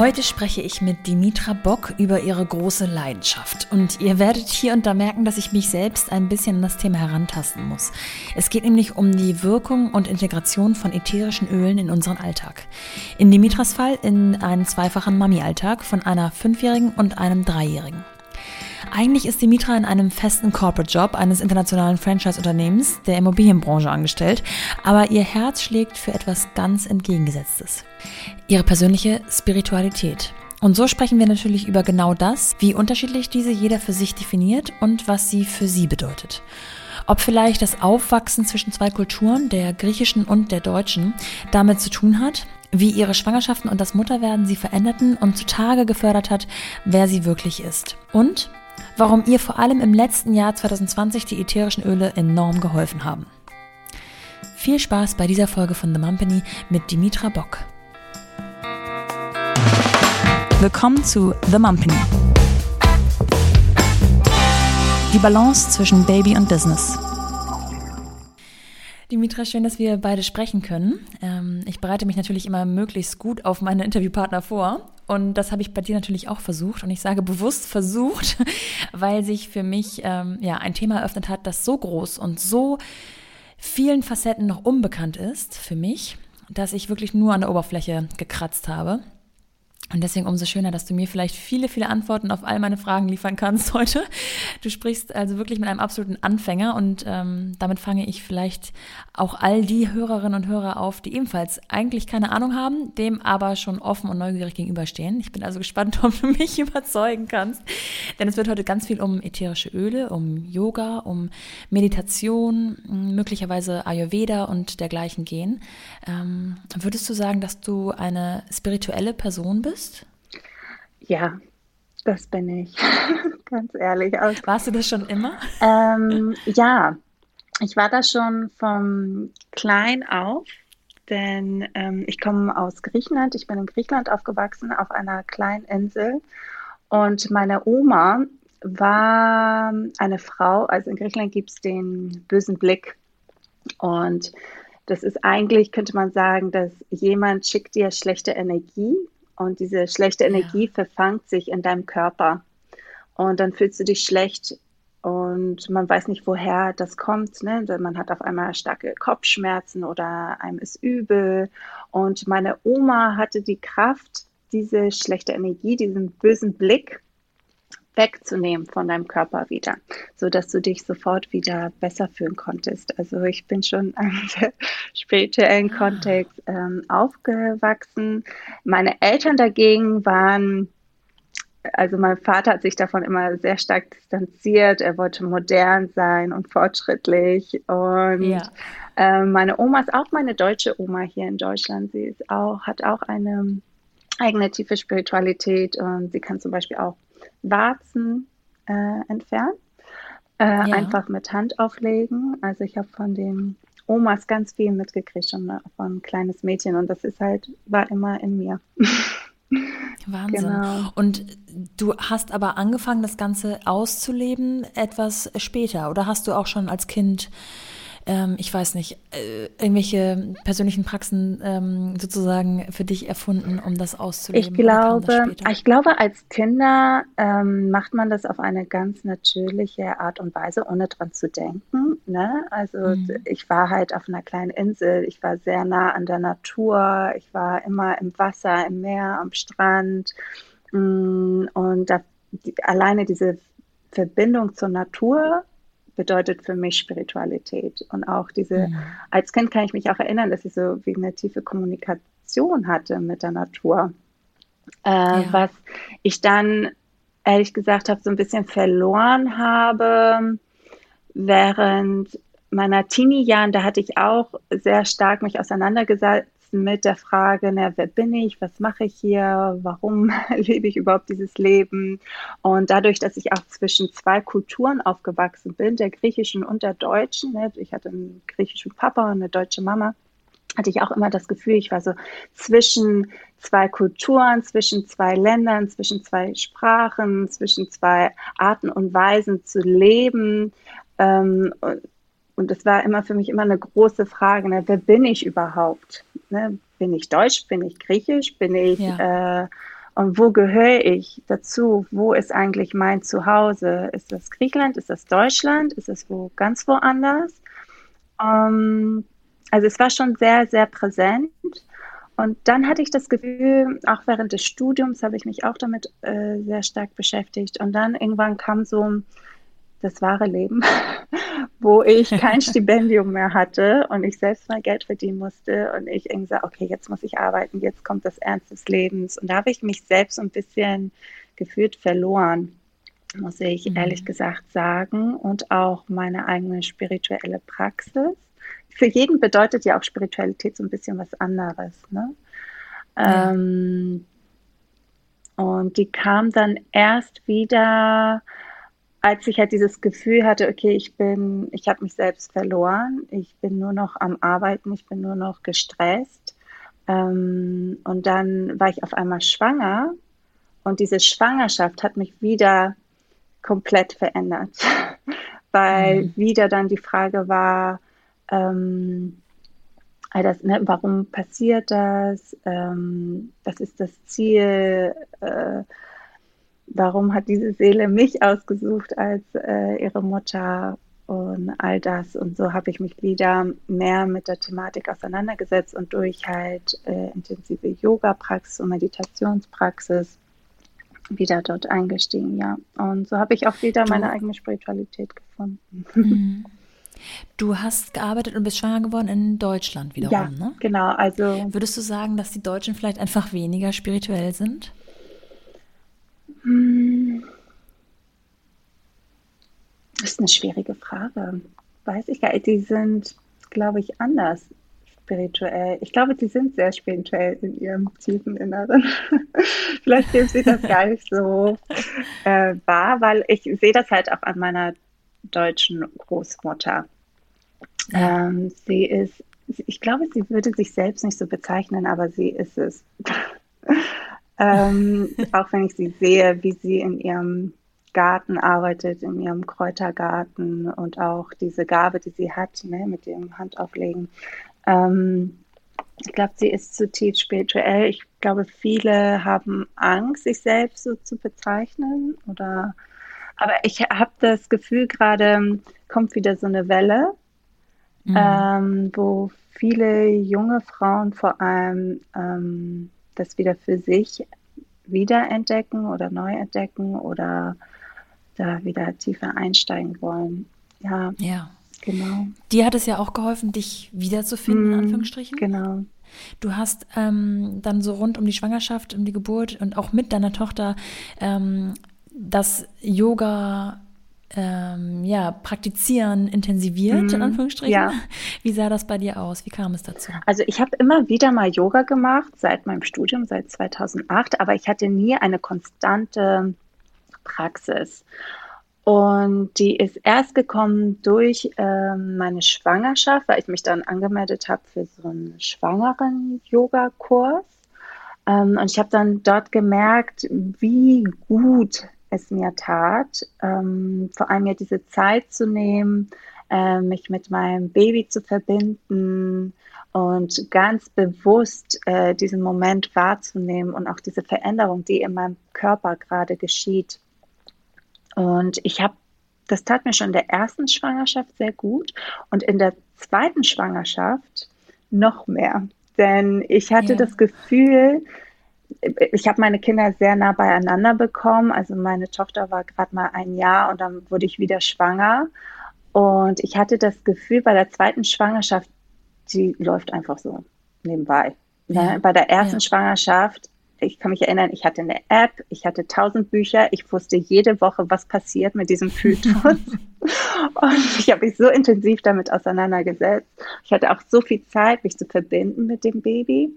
Heute spreche ich mit Dimitra Bock über ihre große Leidenschaft. Und ihr werdet hier und da merken, dass ich mich selbst ein bisschen an das Thema herantasten muss. Es geht nämlich um die Wirkung und Integration von ätherischen Ölen in unseren Alltag. In Dimitras Fall in einen zweifachen Mami-Alltag von einer Fünfjährigen und einem Dreijährigen. Eigentlich ist Dimitra in einem festen Corporate-Job eines internationalen Franchise-Unternehmens der Immobilienbranche angestellt, aber ihr Herz schlägt für etwas ganz Entgegengesetztes. Ihre persönliche Spiritualität. Und so sprechen wir natürlich über genau das, wie unterschiedlich diese jeder für sich definiert und was sie für sie bedeutet. Ob vielleicht das Aufwachsen zwischen zwei Kulturen, der griechischen und der deutschen, damit zu tun hat, wie ihre Schwangerschaften und das Mutterwerden sie veränderten und zutage gefördert hat, wer sie wirklich ist. Und warum ihr vor allem im letzten Jahr 2020 die ätherischen Öle enorm geholfen haben. Viel Spaß bei dieser Folge von The Mumpany mit Dimitra Bock. Willkommen zu The Mumpany. Die Balance zwischen Baby und Business. Dimitra, schön, dass wir beide sprechen können. Ähm, ich bereite mich natürlich immer möglichst gut auf meine Interviewpartner vor. Und das habe ich bei dir natürlich auch versucht. Und ich sage bewusst versucht, weil sich für mich ähm, ja ein Thema eröffnet hat, das so groß und so vielen Facetten noch unbekannt ist für mich, dass ich wirklich nur an der Oberfläche gekratzt habe. Und deswegen umso schöner, dass du mir vielleicht viele, viele Antworten auf all meine Fragen liefern kannst heute. Du sprichst also wirklich mit einem absoluten Anfänger und ähm, damit fange ich vielleicht auch all die Hörerinnen und Hörer auf, die ebenfalls eigentlich keine Ahnung haben, dem aber schon offen und neugierig gegenüberstehen. Ich bin also gespannt, ob du mich überzeugen kannst, denn es wird heute ganz viel um ätherische Öle, um Yoga, um Meditation, möglicherweise Ayurveda und dergleichen gehen. Ähm, würdest du sagen, dass du eine spirituelle Person bist? Ja, das bin ich. Ganz ehrlich. Warst du das schon immer? Ähm, ja, ich war das schon vom klein auf, denn ähm, ich komme aus Griechenland. Ich bin in Griechenland aufgewachsen, auf einer kleinen Insel. Und meine Oma war eine Frau, also in Griechenland gibt es den bösen Blick. Und das ist eigentlich, könnte man sagen, dass jemand schickt dir schlechte Energie und diese schlechte Energie ja. verfangt sich in deinem Körper. Und dann fühlst du dich schlecht und man weiß nicht, woher das kommt. Ne? Man hat auf einmal starke Kopfschmerzen oder einem ist übel. Und meine Oma hatte die Kraft, diese schlechte Energie, diesen bösen Blick wegzunehmen von deinem Körper wieder, so dass du dich sofort wieder besser fühlen konntest. Also ich bin schon im spirituellen ah. Kontext ähm, aufgewachsen. Meine Eltern dagegen waren also mein Vater hat sich davon immer sehr stark distanziert. Er wollte modern sein und fortschrittlich. Und ja. äh, meine Oma ist auch meine deutsche Oma hier in Deutschland. Sie ist auch, hat auch eine eigene tiefe Spiritualität und sie kann zum Beispiel auch Warzen äh, entfernen. Äh, ja. Einfach mit Hand auflegen. Also ich habe von den Omas ganz viel mitgekriegt, schon von ein kleines Mädchen und das ist halt, war immer in mir. Wahnsinn. Genau. Und du hast aber angefangen, das Ganze auszuleben etwas später oder hast du auch schon als Kind ähm, ich weiß nicht, äh, irgendwelche persönlichen Praxen ähm, sozusagen für dich erfunden, um das auszuleben? Ich glaube, ich glaube, als Kinder ähm, macht man das auf eine ganz natürliche Art und Weise, ohne dran zu denken. Ne? Also mhm. ich war halt auf einer kleinen Insel, ich war sehr nah an der Natur, ich war immer im Wasser, im Meer, am Strand. Mm, und da, die, alleine diese Verbindung zur Natur bedeutet für mich Spiritualität. Und auch diese, mhm. als Kind kann ich mich auch erinnern, dass ich so wie eine tiefe Kommunikation hatte mit der Natur. Äh, ja. Was ich dann, ehrlich gesagt, habe, so ein bisschen verloren habe, während meiner Teenie-Jahren, da hatte ich auch sehr stark mich auseinandergesetzt mit der Frage, na, wer bin ich, was mache ich hier, warum lebe ich überhaupt dieses Leben? Und dadurch, dass ich auch zwischen zwei Kulturen aufgewachsen bin, der griechischen und der deutschen, ne, ich hatte einen griechischen Papa und eine deutsche Mama, hatte ich auch immer das Gefühl, ich war so zwischen zwei Kulturen, zwischen zwei Ländern, zwischen zwei Sprachen, zwischen zwei Arten und Weisen zu leben. Ähm, und das war immer für mich immer eine große Frage, ne, wer bin ich überhaupt? Ne? Bin ich Deutsch, bin ich Griechisch, bin ich ja. äh, Und wo gehöre ich dazu? Wo ist eigentlich mein Zuhause? Ist das Griechenland? Ist das Deutschland? Ist es wo ganz woanders? Ähm, also es war schon sehr, sehr präsent. Und dann hatte ich das Gefühl, auch während des Studiums habe ich mich auch damit äh, sehr stark beschäftigt. Und dann irgendwann kam so das wahre Leben, wo ich kein Stipendium mehr hatte und ich selbst mal Geld verdienen musste und ich irgendwie sage, okay, jetzt muss ich arbeiten, jetzt kommt das Ernst des Lebens. Und da habe ich mich selbst ein bisschen gefühlt verloren, muss ich mhm. ehrlich gesagt sagen, und auch meine eigene spirituelle Praxis. Für jeden bedeutet ja auch Spiritualität so ein bisschen was anderes. Ne? Ja. Ähm, und die kam dann erst wieder als ich halt dieses Gefühl hatte, okay, ich bin, ich habe mich selbst verloren, ich bin nur noch am Arbeiten, ich bin nur noch gestresst. Ähm, und dann war ich auf einmal schwanger und diese Schwangerschaft hat mich wieder komplett verändert, weil mhm. wieder dann die Frage war, ähm, das, ne, warum passiert das? Ähm, was ist das Ziel? Äh, warum hat diese Seele mich ausgesucht als äh, ihre Mutter und all das. Und so habe ich mich wieder mehr mit der Thematik auseinandergesetzt und durch halt äh, intensive Yoga-Praxis und Meditationspraxis wieder dort eingestiegen, ja. Und so habe ich auch wieder meine eigene Spiritualität gefunden. Mhm. Du hast gearbeitet und bist schwanger geworden in Deutschland wiederum, ja, ne? Genau, also. Würdest du sagen, dass die Deutschen vielleicht einfach weniger spirituell sind? Hm. Das ist eine schwierige Frage. Weiß ich gar nicht. Die sind, glaube ich, anders spirituell. Ich glaube, die sind sehr spirituell in ihrem tiefen Inneren. Vielleicht nehmen sie das gar nicht so äh, wahr, weil ich sehe das halt auch an meiner deutschen Großmutter. Ähm, sie ist, ich glaube, sie würde sich selbst nicht so bezeichnen, aber sie ist es. Ähm, auch wenn ich sie sehe, wie sie in ihrem Garten arbeitet, in ihrem Kräutergarten und auch diese Gabe, die sie hat, ne, mit dem Handauflegen. Ähm, ich glaube, sie ist zutiefst spirituell. Ich glaube, viele haben Angst, sich selbst so zu bezeichnen. Oder, aber ich habe das Gefühl, gerade kommt wieder so eine Welle, mhm. ähm, wo viele junge Frauen vor allem ähm, das wieder für sich wiederentdecken oder neu entdecken oder da wieder tiefer einsteigen wollen. Ja. Ja. Genau. Dir hat es ja auch geholfen, dich wiederzufinden, mm, in Anführungsstrichen. Genau. Du hast ähm, dann so rund um die Schwangerschaft, um die Geburt und auch mit deiner Tochter ähm, das Yoga ähm, ja, praktizieren intensiviert, mm, in mhm. Anführungsstrichen. Ja. Wie sah das bei dir aus? Wie kam es dazu? Also ich habe immer wieder mal Yoga gemacht, seit meinem Studium, seit 2008, aber ich hatte nie eine konstante Praxis. Und die ist erst gekommen durch ähm, meine Schwangerschaft, weil ich mich dann angemeldet habe für so einen schwangeren Yoga-Kurs. Ähm, und ich habe dann dort gemerkt, wie gut es mir tat, ähm, vor allem mir diese Zeit zu nehmen, äh, mich mit meinem Baby zu verbinden und ganz bewusst äh, diesen Moment wahrzunehmen und auch diese Veränderung, die in meinem Körper gerade geschieht. Und ich habe, das tat mir schon in der ersten Schwangerschaft sehr gut und in der zweiten Schwangerschaft noch mehr. Denn ich hatte ja. das Gefühl, ich habe meine Kinder sehr nah beieinander bekommen. Also meine Tochter war gerade mal ein Jahr und dann wurde ich wieder schwanger. Und ich hatte das Gefühl, bei der zweiten Schwangerschaft, die läuft einfach so nebenbei. Ja. Bei der ersten ja. Schwangerschaft, ich kann mich erinnern, ich hatte eine App, ich hatte tausend Bücher, ich wusste jede Woche, was passiert mit diesem Fötus. und ich habe mich so intensiv damit auseinandergesetzt. Ich hatte auch so viel Zeit, mich zu verbinden mit dem Baby.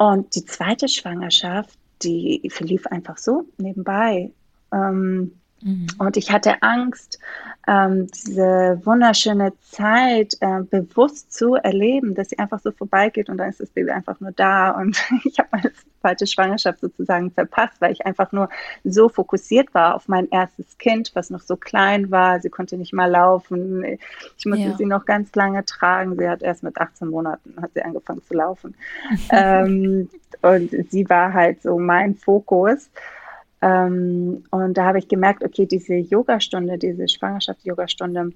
Und die zweite Schwangerschaft, die verlief einfach so nebenbei. Ähm, Mhm. Und ich hatte Angst, ähm, diese wunderschöne Zeit äh, bewusst zu erleben, dass sie einfach so vorbeigeht und dann ist das Baby einfach nur da. Und ich habe meine zweite Schwangerschaft sozusagen verpasst, weil ich einfach nur so fokussiert war auf mein erstes Kind, was noch so klein war. Sie konnte nicht mal laufen. Ich musste ja. sie noch ganz lange tragen. Sie hat erst mit 18 Monaten hat sie angefangen zu laufen. ähm, und sie war halt so mein Fokus. Ähm, und da habe ich gemerkt, okay, diese Yogastunde, diese Schwangerschafts-Yogastunde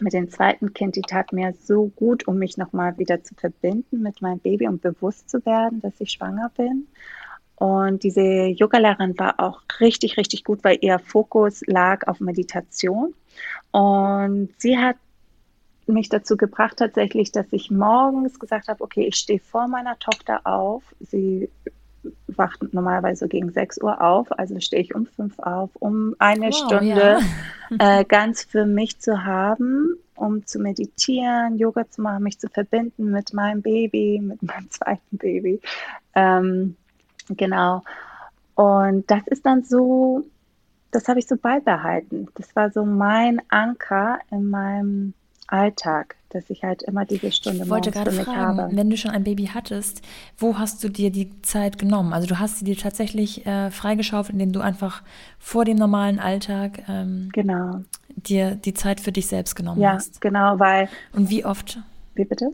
mit dem zweiten Kind, die tat mir so gut, um mich nochmal wieder zu verbinden mit meinem Baby und bewusst zu werden, dass ich schwanger bin. Und diese Yogalehrerin war auch richtig, richtig gut, weil ihr Fokus lag auf Meditation. Und sie hat mich dazu gebracht tatsächlich, dass ich morgens gesagt habe, okay, ich stehe vor meiner Tochter auf. Sie wacht normalerweise gegen 6 Uhr auf, also stehe ich um 5 auf, um eine wow, Stunde ja. äh, ganz für mich zu haben, um zu meditieren, Yoga zu machen, mich zu verbinden mit meinem Baby, mit meinem zweiten Baby. Ähm, genau. Und das ist dann so, das habe ich so beibehalten. Das war so mein Anker in meinem Alltag, dass ich halt immer diese Stunde ich wollte gerade fragen, habe. Wenn du schon ein Baby hattest, wo hast du dir die Zeit genommen? Also du hast sie dir tatsächlich äh, freigeschaufelt, indem du einfach vor dem normalen Alltag ähm, genau. dir die Zeit für dich selbst genommen ja, hast. Ja, genau, weil. Und wie oft? Wie bitte?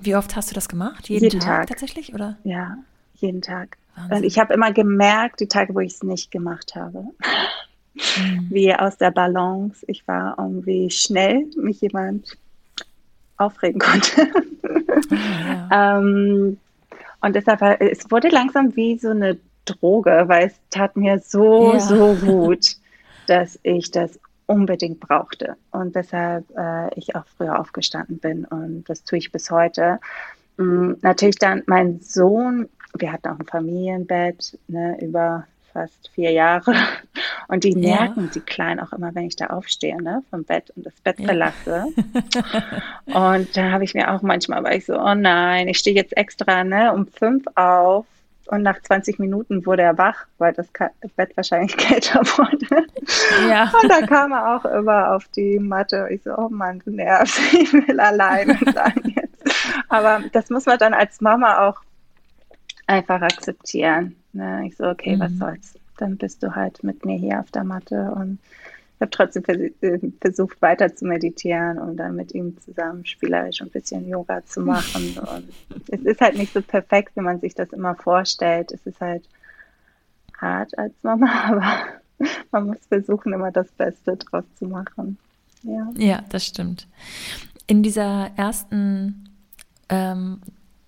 Wie oft hast du das gemacht? Jeden, jeden Tag, Tag, tatsächlich, oder? Ja, jeden Tag. Wahnsinn. Und ich habe immer gemerkt, die Tage, wo ich es nicht gemacht habe mhm. wie aus der Balance ich war und wie schnell mich jemand aufregen konnte. Oh, ja. ähm, und deshalb, es wurde langsam wie so eine Droge, weil es tat mir so, ja. so gut, dass ich das unbedingt brauchte und deshalb äh, ich auch früher aufgestanden bin und das tue ich bis heute. Mhm, natürlich dann mein Sohn, wir hatten auch ein Familienbett ne, über fast vier Jahre. Und die merken, ja. die Kleinen auch immer, wenn ich da aufstehe, ne, vom Bett und das Bett ja. verlasse. und da habe ich mir auch manchmal, weil ich so, oh nein, ich stehe jetzt extra, ne, um fünf auf. Und nach 20 Minuten wurde er wach, weil das Bett wahrscheinlich kälter wurde. Ja. Und da kam er auch immer auf die Matte. Ich so, oh Mann, du nervst, ich will alleine sein jetzt. Aber das muss man dann als Mama auch einfach akzeptieren. Ne? Ich so, okay, mhm. was soll's. Dann bist du halt mit mir hier auf der Matte und ich habe trotzdem äh, versucht, weiter zu meditieren und dann mit ihm zusammen spielerisch ein bisschen Yoga zu machen. Und es ist halt nicht so perfekt, wie man sich das immer vorstellt. Es ist halt hart als Mama, aber man muss versuchen, immer das Beste draus zu machen. Ja, ja das stimmt. In dieser ersten ähm,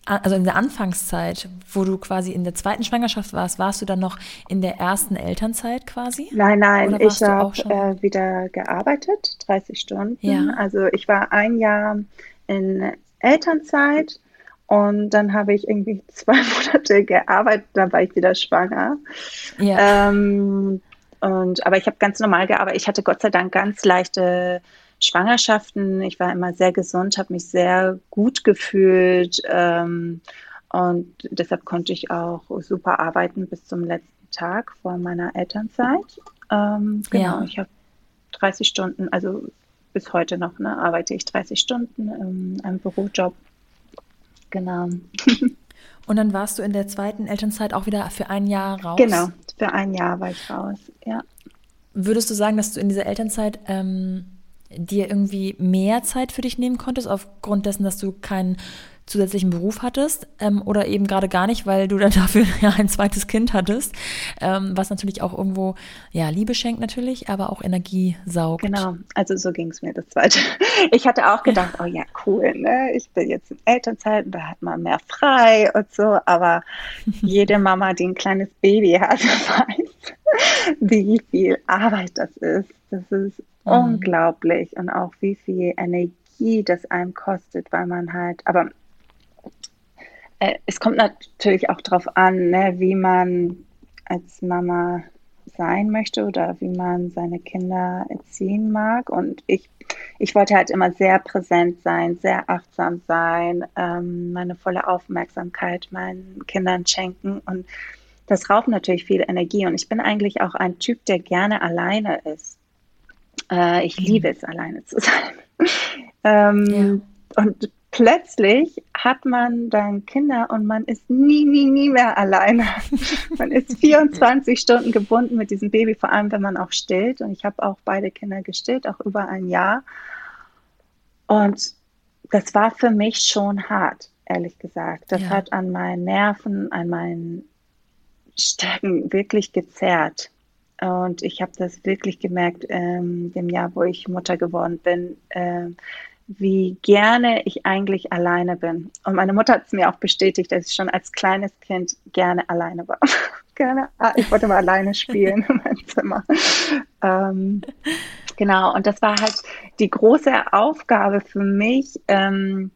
also in der Anfangszeit, wo du quasi in der zweiten Schwangerschaft warst, warst du dann noch in der ersten Elternzeit quasi? Nein, nein, ich habe äh, wieder gearbeitet, 30 Stunden. Ja. Also ich war ein Jahr in Elternzeit und dann habe ich irgendwie zwei Monate gearbeitet, dann war ich wieder schwanger. Ja. Ähm, und, aber ich habe ganz normal gearbeitet. Ich hatte Gott sei Dank ganz leichte Schwangerschaften. Ich war immer sehr gesund, habe mich sehr gut gefühlt ähm, und deshalb konnte ich auch super arbeiten bis zum letzten Tag vor meiner Elternzeit. Ähm, genau, ja. ich habe 30 Stunden, also bis heute noch, ne, arbeite ich 30 Stunden in einem Bürojob. Genau. Und dann warst du in der zweiten Elternzeit auch wieder für ein Jahr raus? Genau, für ein Jahr war ich raus, ja. Würdest du sagen, dass du in dieser Elternzeit ähm, dir irgendwie mehr Zeit für dich nehmen konntest, aufgrund dessen, dass du keinen zusätzlichen Beruf hattest ähm, oder eben gerade gar nicht, weil du dann dafür ja ein zweites Kind hattest, ähm, was natürlich auch irgendwo ja Liebe schenkt natürlich, aber auch Energie saugt. Genau, also so ging es mir das zweite. Ich hatte auch gedacht, ja. oh ja cool, ne? ich bin jetzt in Elternzeit und da hat man mehr frei und so, aber jede Mama, die ein kleines Baby hat, weiß, wie viel Arbeit das ist. Das ist mhm. unglaublich und auch wie viel Energie das einem kostet, weil man halt, aber äh, es kommt natürlich auch darauf an, ne, wie man als Mama sein möchte oder wie man seine Kinder erziehen mag. Und ich, ich wollte halt immer sehr präsent sein, sehr achtsam sein, ähm, meine volle Aufmerksamkeit meinen Kindern schenken. Und das raubt natürlich viel Energie. Und ich bin eigentlich auch ein Typ, der gerne alleine ist. Äh, ich liebe es, alleine zu sein. ähm, ja. Und plötzlich hat man dann Kinder und man ist nie, nie, nie mehr alleine. man ist 24 Stunden gebunden mit diesem Baby, vor allem wenn man auch stillt. Und ich habe auch beide Kinder gestillt, auch über ein Jahr. Und das war für mich schon hart, ehrlich gesagt. Das ja. hat an meinen Nerven, an meinen Stärken wirklich gezerrt. Und ich habe das wirklich gemerkt, ähm, dem Jahr, wo ich Mutter geworden bin, äh, wie gerne ich eigentlich alleine bin. Und meine Mutter hat es mir auch bestätigt, dass ich schon als kleines Kind gerne alleine war. gerne, ah, ich wollte mal alleine spielen in meinem Zimmer. Ähm, genau, und das war halt die große Aufgabe für mich, ähm,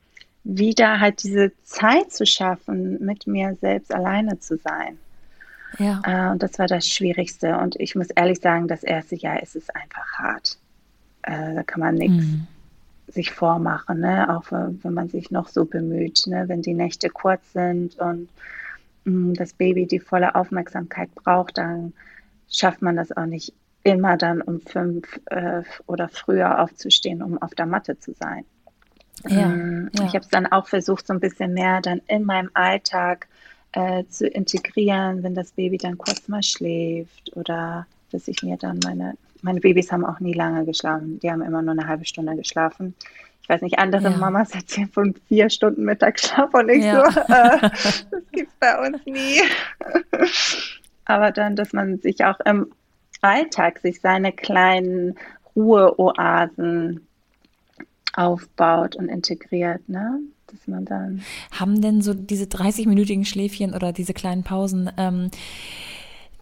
wieder halt diese Zeit zu schaffen, mit mir selbst alleine zu sein. Ja. Äh, und das war das Schwierigste. Und ich muss ehrlich sagen, das erste Jahr ist es einfach hart. Äh, da kann man nichts mhm. sich vormachen, ne? auch wenn man sich noch so bemüht. Ne? Wenn die Nächte kurz sind und mh, mm, das Baby die volle Aufmerksamkeit braucht, dann schafft man das auch nicht immer dann um fünf äh, oder früher aufzustehen, um auf der Matte zu sein. Ja, ähm, ja. Ich habe es dann auch versucht, so ein bisschen mehr dann in meinem Alltag äh, zu integrieren, wenn das Baby dann kurz mal schläft oder dass ich mir dann meine, meine Babys haben auch nie lange geschlafen, die haben immer nur eine halbe Stunde geschlafen. Ich weiß nicht, andere ja. Mamas erzählen von vier Stunden Mittagsschlaf und ich ja. so, äh, das gibt's bei uns nie. Aber dann, dass man sich auch im Alltag sich seine kleinen Ruheoasen aufbaut und integriert, ne? dass man dann. Haben denn so diese 30-minütigen Schläfchen oder diese kleinen Pausen ähm,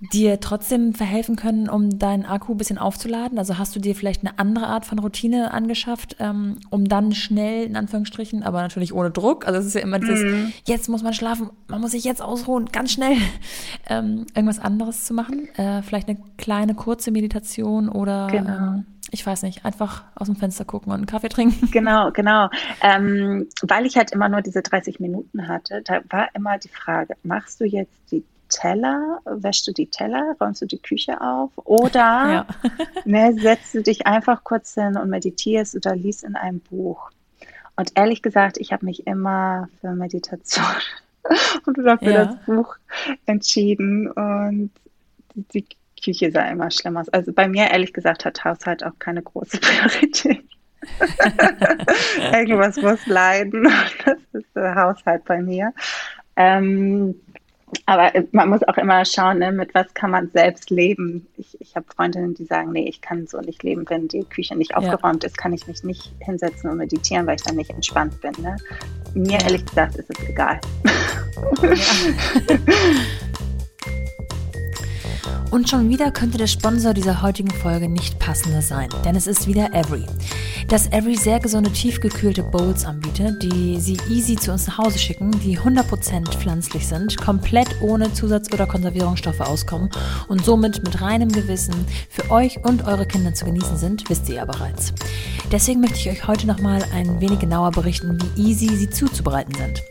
dir trotzdem verhelfen können, um deinen Akku ein bisschen aufzuladen? Also hast du dir vielleicht eine andere Art von Routine angeschafft, ähm, um dann schnell, in Anführungsstrichen, aber natürlich ohne Druck, also es ist ja immer dieses, mhm. jetzt muss man schlafen, man muss sich jetzt ausruhen, ganz schnell, ähm, irgendwas anderes zu machen? Äh, vielleicht eine kleine, kurze Meditation oder genau. ähm, ich weiß nicht, einfach aus dem Fenster gucken und einen Kaffee trinken. Genau, genau. Ähm, weil ich halt immer nur diese 30 Minuten hatte, da war immer die Frage, machst du jetzt die Teller, wäschst du die Teller, räumst du die Küche auf oder ja. ne, setzt du dich einfach kurz hin und meditierst oder liest in einem Buch. Und ehrlich gesagt, ich habe mich immer für Meditation und oder für ja. das Buch entschieden und die Küche sah immer schlimm aus. Also bei mir, ehrlich gesagt, hat Haushalt auch keine große Priorität. Irgendwas muss leiden. Das ist der Haushalt bei mir. Ähm, aber man muss auch immer schauen, ne, mit was kann man selbst leben. Ich, ich habe Freundinnen, die sagen, nee, ich kann so nicht leben, wenn die Küche nicht aufgeräumt ja. ist, kann ich mich nicht hinsetzen und meditieren, weil ich dann nicht entspannt bin. Ne? Mir ehrlich gesagt ist es egal. Ja. Und schon wieder könnte der Sponsor dieser heutigen Folge nicht passender sein, denn es ist wieder Every. Dass Every sehr gesunde tiefgekühlte Bowls anbietet, die sie easy zu uns nach Hause schicken, die 100% pflanzlich sind, komplett ohne Zusatz- oder Konservierungsstoffe auskommen und somit mit reinem Gewissen für euch und eure Kinder zu genießen sind, wisst ihr ja bereits. Deswegen möchte ich euch heute nochmal ein wenig genauer berichten, wie easy sie zuzubereiten sind.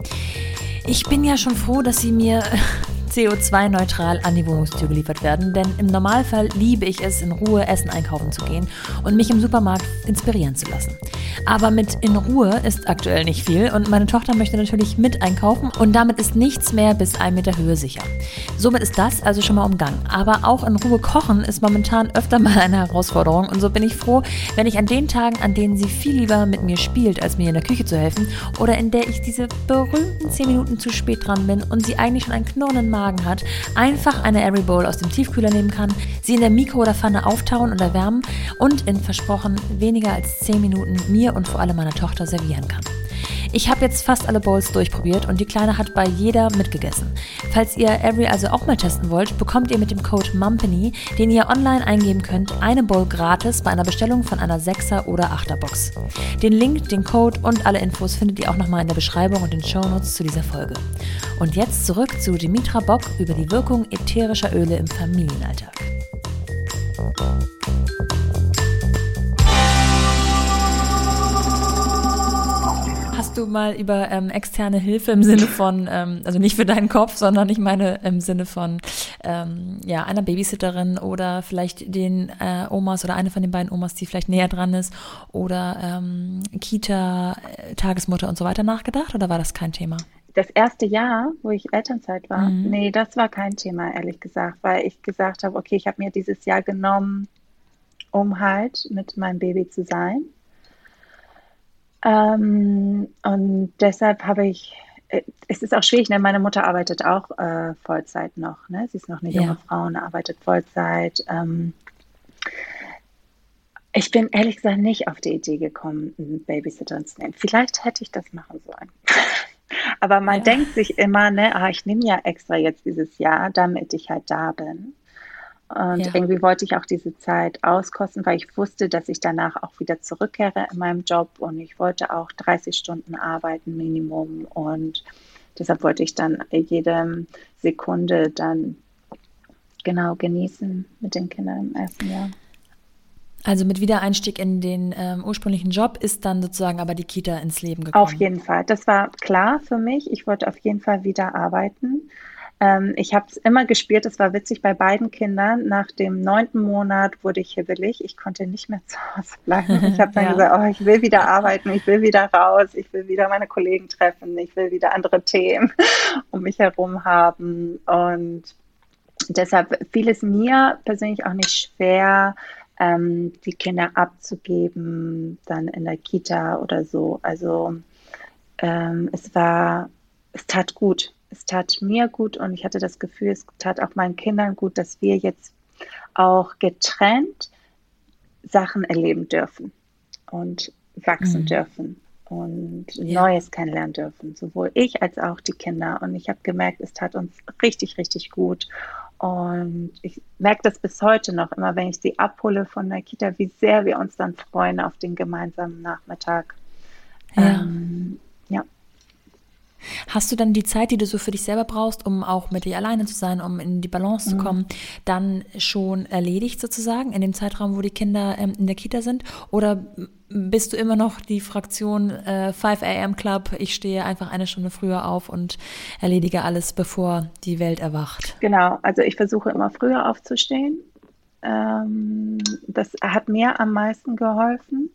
Ich bin ja schon froh, dass sie mir CO2-neutral an die Wohnungstür geliefert werden, denn im Normalfall liebe ich es, in Ruhe Essen einkaufen zu gehen und mich im Supermarkt inspirieren zu lassen. Aber mit in Ruhe ist aktuell nicht viel und meine Tochter möchte natürlich mit einkaufen und damit ist nichts mehr bis ein Meter Höhe sicher. Somit ist das also schon mal umgangen. Aber auch in Ruhe kochen ist momentan öfter mal eine Herausforderung und so bin ich froh, wenn ich an den Tagen, an denen sie viel lieber mit mir spielt, als mir in der Küche zu helfen oder in der ich diese berühmten 10 Minuten zu spät dran bin und sie eigentlich schon einen knurrenden Magen Magen hat, einfach eine Airy Bowl aus dem Tiefkühler nehmen kann, sie in der Mikro oder Pfanne auftauen und erwärmen und in versprochen weniger als 10 Minuten mir und vor allem meiner Tochter servieren kann. Ich habe jetzt fast alle Bowls durchprobiert und die Kleine hat bei jeder mitgegessen. Falls ihr Every also auch mal testen wollt, bekommt ihr mit dem Code MUMPANY, den ihr online eingeben könnt, eine Bowl gratis bei einer Bestellung von einer 6er oder 8er Box. Den Link, den Code und alle Infos findet ihr auch nochmal in der Beschreibung und den Shownotes zu dieser Folge. Und jetzt zurück zu Dimitra Bock über die Wirkung ätherischer Öle im Familienalltag. Du mal über ähm, externe Hilfe im Sinne von, ähm, also nicht für deinen Kopf, sondern ich meine im Sinne von ähm, ja, einer Babysitterin oder vielleicht den äh, Omas oder eine von den beiden Omas, die vielleicht näher dran ist oder ähm, Kita, äh, Tagesmutter und so weiter nachgedacht oder war das kein Thema? Das erste Jahr, wo ich Elternzeit war, mhm. nee, das war kein Thema, ehrlich gesagt, weil ich gesagt habe, okay, ich habe mir dieses Jahr genommen, um halt mit meinem Baby zu sein. Ähm, und deshalb habe ich, äh, es ist auch schwierig, ne? meine Mutter arbeitet auch äh, Vollzeit noch. Ne? Sie ist noch eine junge ja. Frau und arbeitet Vollzeit. Ähm, ich bin ehrlich gesagt nicht auf die Idee gekommen, einen Babysitter zu nehmen. Vielleicht hätte ich das machen sollen. Aber man ja. denkt sich immer, ne, ah, ich nehme ja extra jetzt dieses Jahr, damit ich halt da bin. Und ja. irgendwie wollte ich auch diese Zeit auskosten, weil ich wusste, dass ich danach auch wieder zurückkehre in meinem Job und ich wollte auch 30 Stunden arbeiten Minimum und deshalb wollte ich dann jede Sekunde dann genau genießen mit den Kindern im ersten Jahr. Also mit Wiedereinstieg in den ähm, ursprünglichen Job ist dann sozusagen aber die Kita ins Leben gekommen. Auf jeden Fall. Das war klar für mich. Ich wollte auf jeden Fall wieder arbeiten. Ähm, ich habe es immer gespielt, es war witzig bei beiden Kindern. Nach dem neunten Monat wurde ich hibbelig. Ich konnte nicht mehr zu Hause bleiben. Ich habe dann ja. gesagt, oh, ich will wieder arbeiten, ich will wieder raus, ich will wieder meine Kollegen treffen, ich will wieder andere Themen um mich herum haben. Und deshalb fiel es mir persönlich auch nicht schwer, ähm, die Kinder abzugeben, dann in der Kita oder so. Also ähm, es war, es tat gut es tat mir gut und ich hatte das Gefühl, es tat auch meinen Kindern gut, dass wir jetzt auch getrennt Sachen erleben dürfen und wachsen mhm. dürfen und ja. Neues kennenlernen dürfen, sowohl ich als auch die Kinder. Und ich habe gemerkt, es tat uns richtig, richtig gut. Und ich merke das bis heute noch, immer wenn ich sie abhole von der Kita, wie sehr wir uns dann freuen auf den gemeinsamen Nachmittag. Ja. Ähm, ja. Hast du dann die Zeit, die du so für dich selber brauchst, um auch mit dir alleine zu sein, um in die Balance mhm. zu kommen, dann schon erledigt sozusagen in dem Zeitraum, wo die Kinder ähm, in der Kita sind? Oder bist du immer noch die Fraktion äh, 5 a.m. Club, ich stehe einfach eine Stunde früher auf und erledige alles, bevor die Welt erwacht? Genau, also ich versuche immer früher aufzustehen. Ähm, das hat mir am meisten geholfen,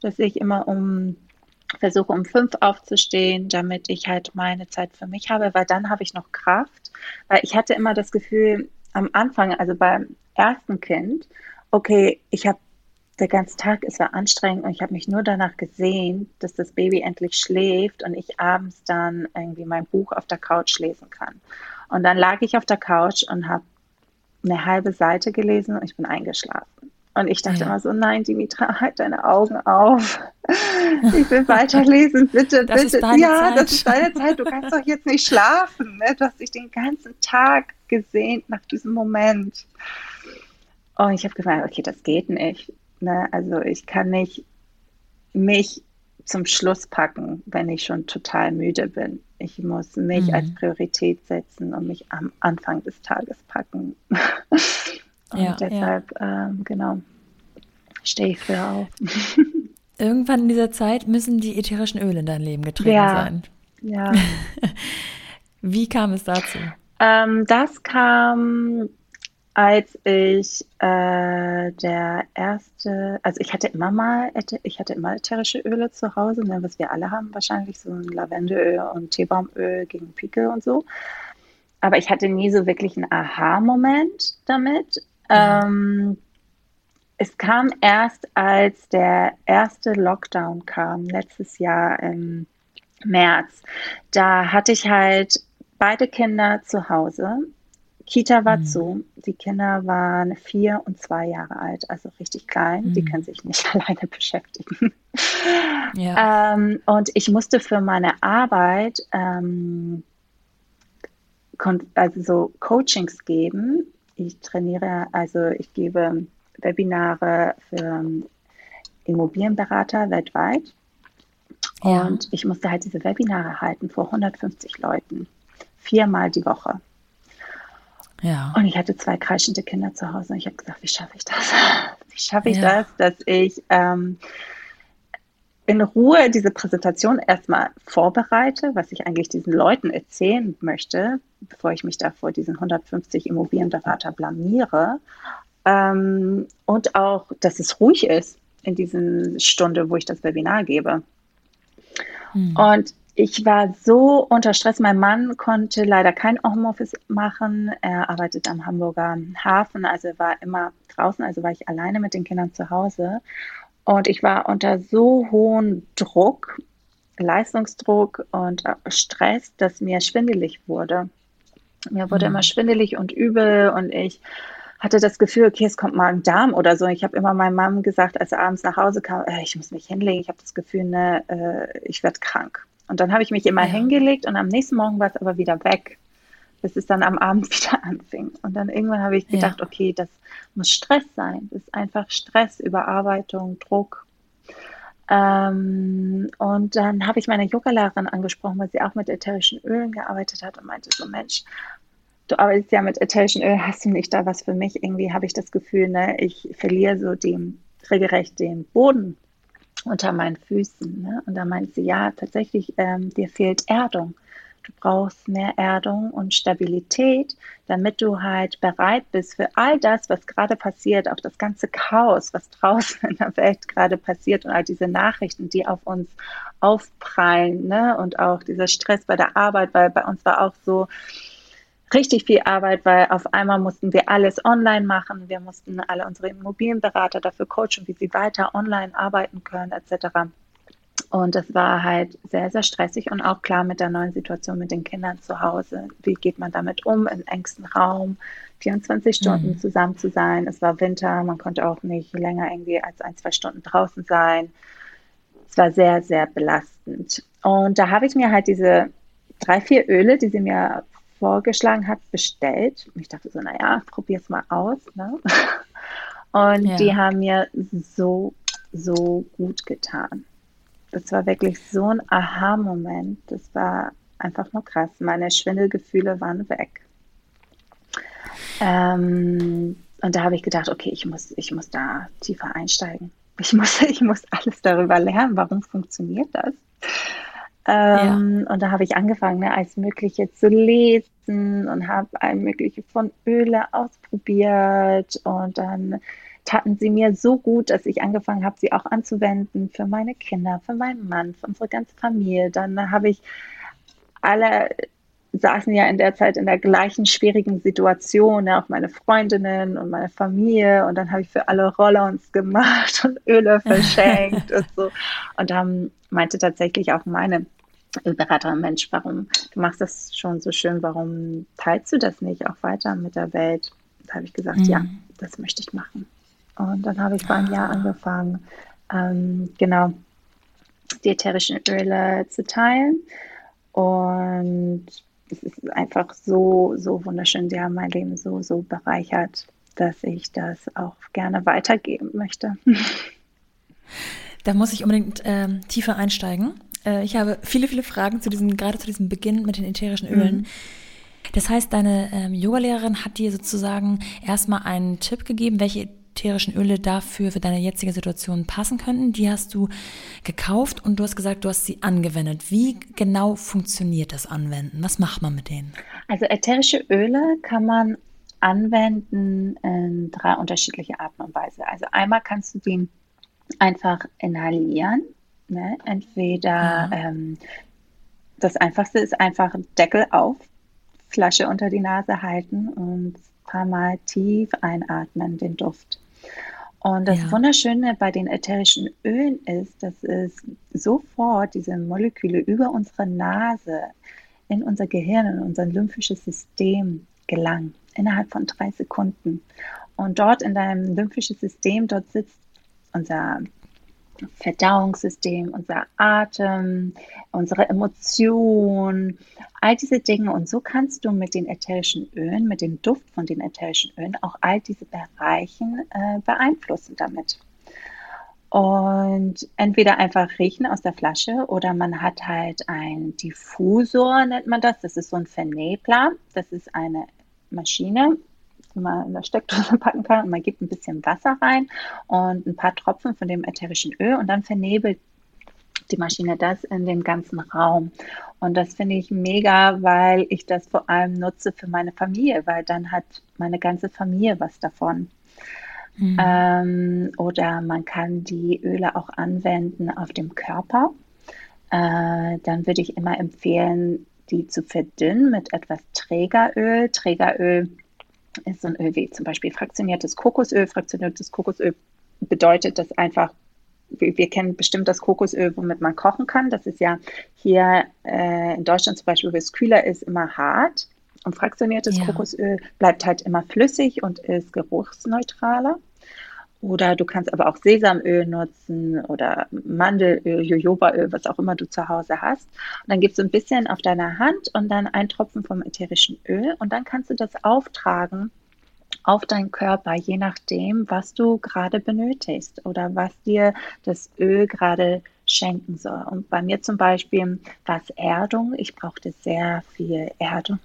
dass ich immer um versuche um fünf aufzustehen, damit ich halt meine Zeit für mich habe, weil dann habe ich noch Kraft. Weil ich hatte immer das Gefühl am Anfang, also beim ersten Kind, okay, ich habe der ganze Tag, es war anstrengend und ich habe mich nur danach gesehen, dass das Baby endlich schläft und ich abends dann irgendwie mein Buch auf der Couch lesen kann. Und dann lag ich auf der Couch und habe eine halbe Seite gelesen und ich bin eingeschlafen. Und ich dachte ja. immer so, nein, Dimitra, halt deine Augen auf. Ich will weiterlesen, bitte, das bitte. ja, Zeit. das ist deine Zeit. Du kannst doch jetzt nicht schlafen. Ne? Du hast dich den ganzen Tag gesehnt nach diesem Moment. Und ich habe gesagt, okay, das geht nicht. Ne? Also ich kann nicht mich zum Schluss packen, wenn ich schon total müde bin. Ich muss mich mhm. als Priorität setzen und mich am Anfang des Tages packen. Und ja, deshalb, ja. Ähm, genau, stehe ich früher auf. Irgendwann in dieser Zeit müssen die ätherischen Öle in dein Leben getreten ja, sein. Ja. Wie kam es dazu? Ähm, das kam, als ich äh, der erste, also ich hatte immer mal, ich hatte immer ätherische Öle zu Hause, ne, was wir alle haben wahrscheinlich, so ein Lavendelöl und Teebaumöl gegen Pickel und so. Aber ich hatte nie so wirklich einen Aha-Moment damit. Ähm, es kam erst, als der erste Lockdown kam, letztes Jahr im März. Da hatte ich halt beide Kinder zu Hause. Kita war mhm. zu. Die Kinder waren vier und zwei Jahre alt, also richtig klein. Mhm. Die können sich nicht alleine beschäftigen. Ja. Ähm, und ich musste für meine Arbeit ähm, also so Coachings geben ich trainiere, also ich gebe Webinare für Immobilienberater weltweit. Ja. Und ich musste halt diese Webinare halten vor 150 Leuten, viermal die Woche. Ja. Und ich hatte zwei kreischende Kinder zu Hause und ich habe gesagt, wie schaffe ich das? Wie schaffe ich ja. das, dass ich ähm, in Ruhe diese Präsentation erstmal vorbereite, was ich eigentlich diesen Leuten erzählen möchte, bevor ich mich da vor diesen 150 Immobilienberater blamiere. Ähm, und auch, dass es ruhig ist in diesen Stunde, wo ich das Webinar gebe. Mhm. Und ich war so unter Stress. Mein Mann konnte leider kein Homeoffice machen. Er arbeitet am Hamburger Hafen, also war immer draußen, also war ich alleine mit den Kindern zu Hause. Und ich war unter so hohem Druck, Leistungsdruck und Stress, dass mir schwindelig wurde. Mir wurde mhm. immer schwindelig und übel und ich hatte das Gefühl, okay, es kommt Magen-Darm oder so. Ich habe immer meiner Mom gesagt, als er abends nach Hause kam, äh, ich muss mich hinlegen. Ich habe das Gefühl, ne, äh, ich werde krank. Und dann habe ich mich immer ja. hingelegt und am nächsten Morgen war es aber wieder weg, bis es dann am Abend wieder anfing. Und dann irgendwann habe ich gedacht, ja. okay, das muss Stress sein. Das ist einfach Stress, Überarbeitung, Druck. Ähm, und dann habe ich meine Yogalehrerin angesprochen, weil sie auch mit ätherischen Ölen gearbeitet hat und meinte so, Mensch, du arbeitest ja mit ätherischen Öl, hast du nicht da was für mich? Irgendwie habe ich das Gefühl, ne, ich verliere so den, regelrecht den Boden unter meinen Füßen. Ne? Und da meinte sie, ja, tatsächlich, ähm, dir fehlt Erdung. Du brauchst mehr Erdung und Stabilität, damit du halt bereit bist für all das, was gerade passiert, auch das ganze Chaos, was draußen in der Welt gerade passiert und all diese Nachrichten, die auf uns aufprallen, ne? Und auch dieser Stress bei der Arbeit, weil bei uns war auch so, richtig viel Arbeit, weil auf einmal mussten wir alles online machen. Wir mussten alle unsere Immobilienberater dafür coachen, wie sie weiter online arbeiten können, etc. Und das war halt sehr, sehr stressig und auch klar mit der neuen Situation mit den Kindern zu Hause. Wie geht man damit um, im engsten Raum, 24 Stunden mhm. zusammen zu sein? Es war Winter, man konnte auch nicht länger irgendwie als ein, zwei Stunden draußen sein. Es war sehr, sehr belastend. Und da habe ich mir halt diese drei, vier Öle, die sie mir vorgeschlagen hat, bestellt. Ich dachte so, naja, probier's mal aus. Ne? Und ja. die haben mir so, so gut getan. Das war wirklich so ein Aha-Moment. Das war einfach nur krass. Meine Schwindelgefühle waren weg. Ähm, und da habe ich gedacht, okay, ich muss, ich muss da tiefer einsteigen. Ich muss, ich muss alles darüber lernen. Warum funktioniert das? Ähm, ja. Und da habe ich angefangen, ne, alles Mögliche zu lesen und habe all Mögliche von Öle ausprobiert. Und dann taten sie mir so gut, dass ich angefangen habe, sie auch anzuwenden für meine Kinder, für meinen Mann, für unsere ganze Familie. Dann habe ich alle saßen ja in der Zeit in der gleichen schwierigen Situation, ne, auch meine Freundinnen und meine Familie. Und dann habe ich für alle Rollons gemacht und Öle verschenkt und so. Und dann meinte tatsächlich auch meine Beraterin, Mensch, warum, du machst das schon so schön, warum teilst du das nicht auch weiter mit der Welt? Da habe ich gesagt, mhm. ja, das möchte ich machen. Und dann habe ich vor einem Jahr ah. angefangen, ähm, genau, die ätherischen Öle zu teilen. Und es ist einfach so, so wunderschön. Sie haben mein Leben so, so bereichert, dass ich das auch gerne weitergeben möchte. Da muss ich unbedingt ähm, tiefer einsteigen. Äh, ich habe viele, viele Fragen zu diesem, gerade zu diesem Beginn mit den ätherischen Ölen. Mhm. Das heißt, deine ähm, Yogalehrerin hat dir sozusagen erstmal einen Tipp gegeben, welche ätherischen Öle dafür für deine jetzige Situation passen könnten. Die hast du gekauft und du hast gesagt, du hast sie angewendet. Wie genau funktioniert das Anwenden? Was macht man mit denen? Also ätherische Öle kann man anwenden in drei unterschiedliche Arten und Weise. Also einmal kannst du die einfach inhalieren. Ne? Entweder ja. ähm, das einfachste ist einfach Deckel auf, Flasche unter die Nase halten und ein paar Mal tief einatmen, den Duft. Und das ja. Wunderschöne bei den ätherischen Ölen ist, dass es sofort diese Moleküle über unsere Nase in unser Gehirn, in unser lymphisches System gelangen, innerhalb von drei Sekunden. Und dort in deinem lymphischen System, dort sitzt unser Verdauungssystem, unser Atem, unsere Emotionen, all diese Dinge. Und so kannst du mit den ätherischen Ölen, mit dem Duft von den ätherischen Ölen auch all diese Bereichen äh, beeinflussen damit. Und entweder einfach riechen aus der Flasche oder man hat halt ein Diffusor, nennt man das. Das ist so ein Vernebler. Das ist eine Maschine, die man in der Steckdose packen kann und man gibt ein bisschen Wasser rein und ein paar Tropfen von dem ätherischen Öl und dann vernebelt die Maschine das in den ganzen Raum. Und das finde ich mega, weil ich das vor allem nutze für meine Familie, weil dann hat meine ganze Familie was davon. Mhm. Ähm, oder man kann die Öle auch anwenden auf dem Körper. Äh, dann würde ich immer empfehlen, die zu verdünnen mit etwas Trägeröl. Trägeröl ist so ein Öl wie zum Beispiel fraktioniertes Kokosöl. Fraktioniertes Kokosöl bedeutet, dass einfach wir, kennen bestimmt das Kokosöl, womit man kochen kann. Das ist ja hier äh, in Deutschland zum Beispiel, wo es kühler ist, immer hart. Und fraktioniertes ja. Kokosöl bleibt halt immer flüssig und ist geruchsneutraler. Oder du kannst aber auch Sesamöl nutzen oder Mandelöl, Jojobaöl, was auch immer du zu Hause hast. Und dann gibst du ein bisschen auf deiner Hand und dann ein Tropfen vom ätherischen Öl und dann kannst du das auftragen auf deinen Körper, je nachdem, was du gerade benötigst oder was dir das Öl gerade schenken soll. Und bei mir zum Beispiel war es Erdung. Ich brauchte sehr viel Erdung,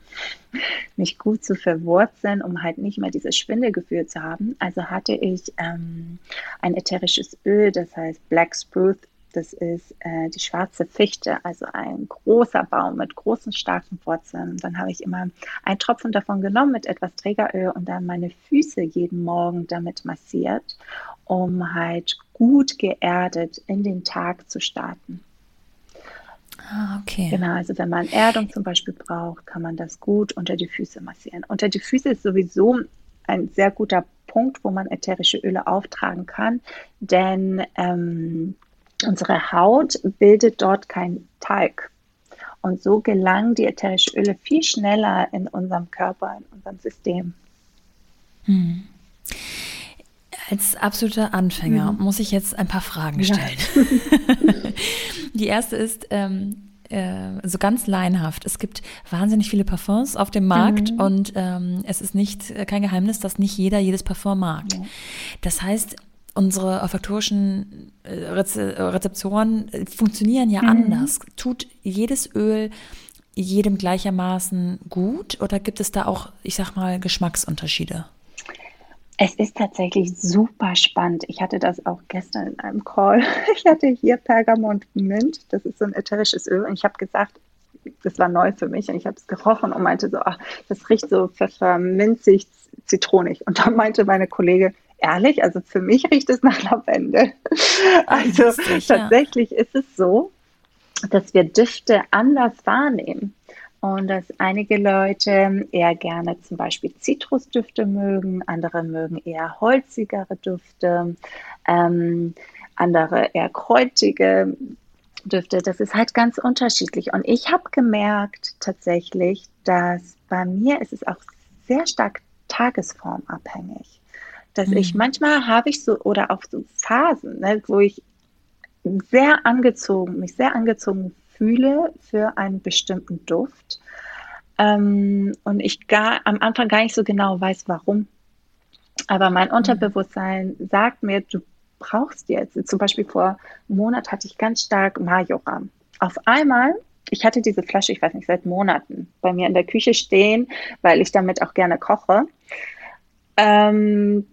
mich gut zu verwurzeln, um halt nicht mehr dieses Schwindelgefühl zu haben. Also hatte ich ähm, ein ätherisches Öl, das heißt Black Spruce das ist äh, die schwarze Fichte, also ein großer Baum mit großen, starken Wurzeln. Dann habe ich immer einen Tropfen davon genommen mit etwas Trägeröl und dann meine Füße jeden Morgen damit massiert, um halt gut geerdet in den Tag zu starten. Ah, okay. Genau, also wenn man Erdung zum Beispiel braucht, kann man das gut unter die Füße massieren. Unter die Füße ist sowieso ein sehr guter Punkt, wo man ätherische Öle auftragen kann, denn ähm, Unsere Haut bildet dort kein Talg. Und so gelangen die ätherischen Öle viel schneller in unserem Körper, in unserem System. Hm. Als absoluter Anfänger mhm. muss ich jetzt ein paar Fragen stellen. Ja. die erste ist, ähm, äh, so ganz laienhaft. Es gibt wahnsinnig viele Parfums auf dem Markt mhm. und ähm, es ist nicht äh, kein Geheimnis, dass nicht jeder jedes Parfum mag. Ja. Das heißt, unsere olfaktorischen äh, Rezeptoren funktionieren ja mhm. anders. Tut jedes Öl jedem gleichermaßen gut oder gibt es da auch, ich sag mal, Geschmacksunterschiede? Es ist tatsächlich super spannend. Ich hatte das auch gestern in einem Call. Ich hatte hier Pergamont Mint, das ist so ein ätherisches Öl und ich habe gesagt, das war neu für mich und ich habe es gerochen und meinte so, ach, das riecht so pfefferminzig, zitronig. Und dann meinte meine Kollegin, ehrlich, also für mich riecht es nach Lavendel. Also Lustig, tatsächlich ja. ist es so, dass wir Düfte anders wahrnehmen. Und dass einige Leute eher gerne zum Beispiel Zitrusdüfte mögen, andere mögen eher holzigere Düfte, ähm, andere eher kräutige Düfte. Das ist halt ganz unterschiedlich. Und ich habe gemerkt tatsächlich, dass bei mir ist es auch sehr stark tagesformabhängig dass mhm. ich manchmal habe ich so oder auch so Phasen, ne, wo ich sehr angezogen, mich sehr angezogen fühle für einen bestimmten Duft ähm, und ich gar am Anfang gar nicht so genau weiß, warum. Aber mein mhm. Unterbewusstsein sagt mir, du brauchst jetzt. Zum Beispiel vor einem Monat hatte ich ganz stark Majoram. Auf einmal ich hatte diese Flasche, ich weiß nicht, seit Monaten bei mir in der Küche stehen, weil ich damit auch gerne koche. Ähm,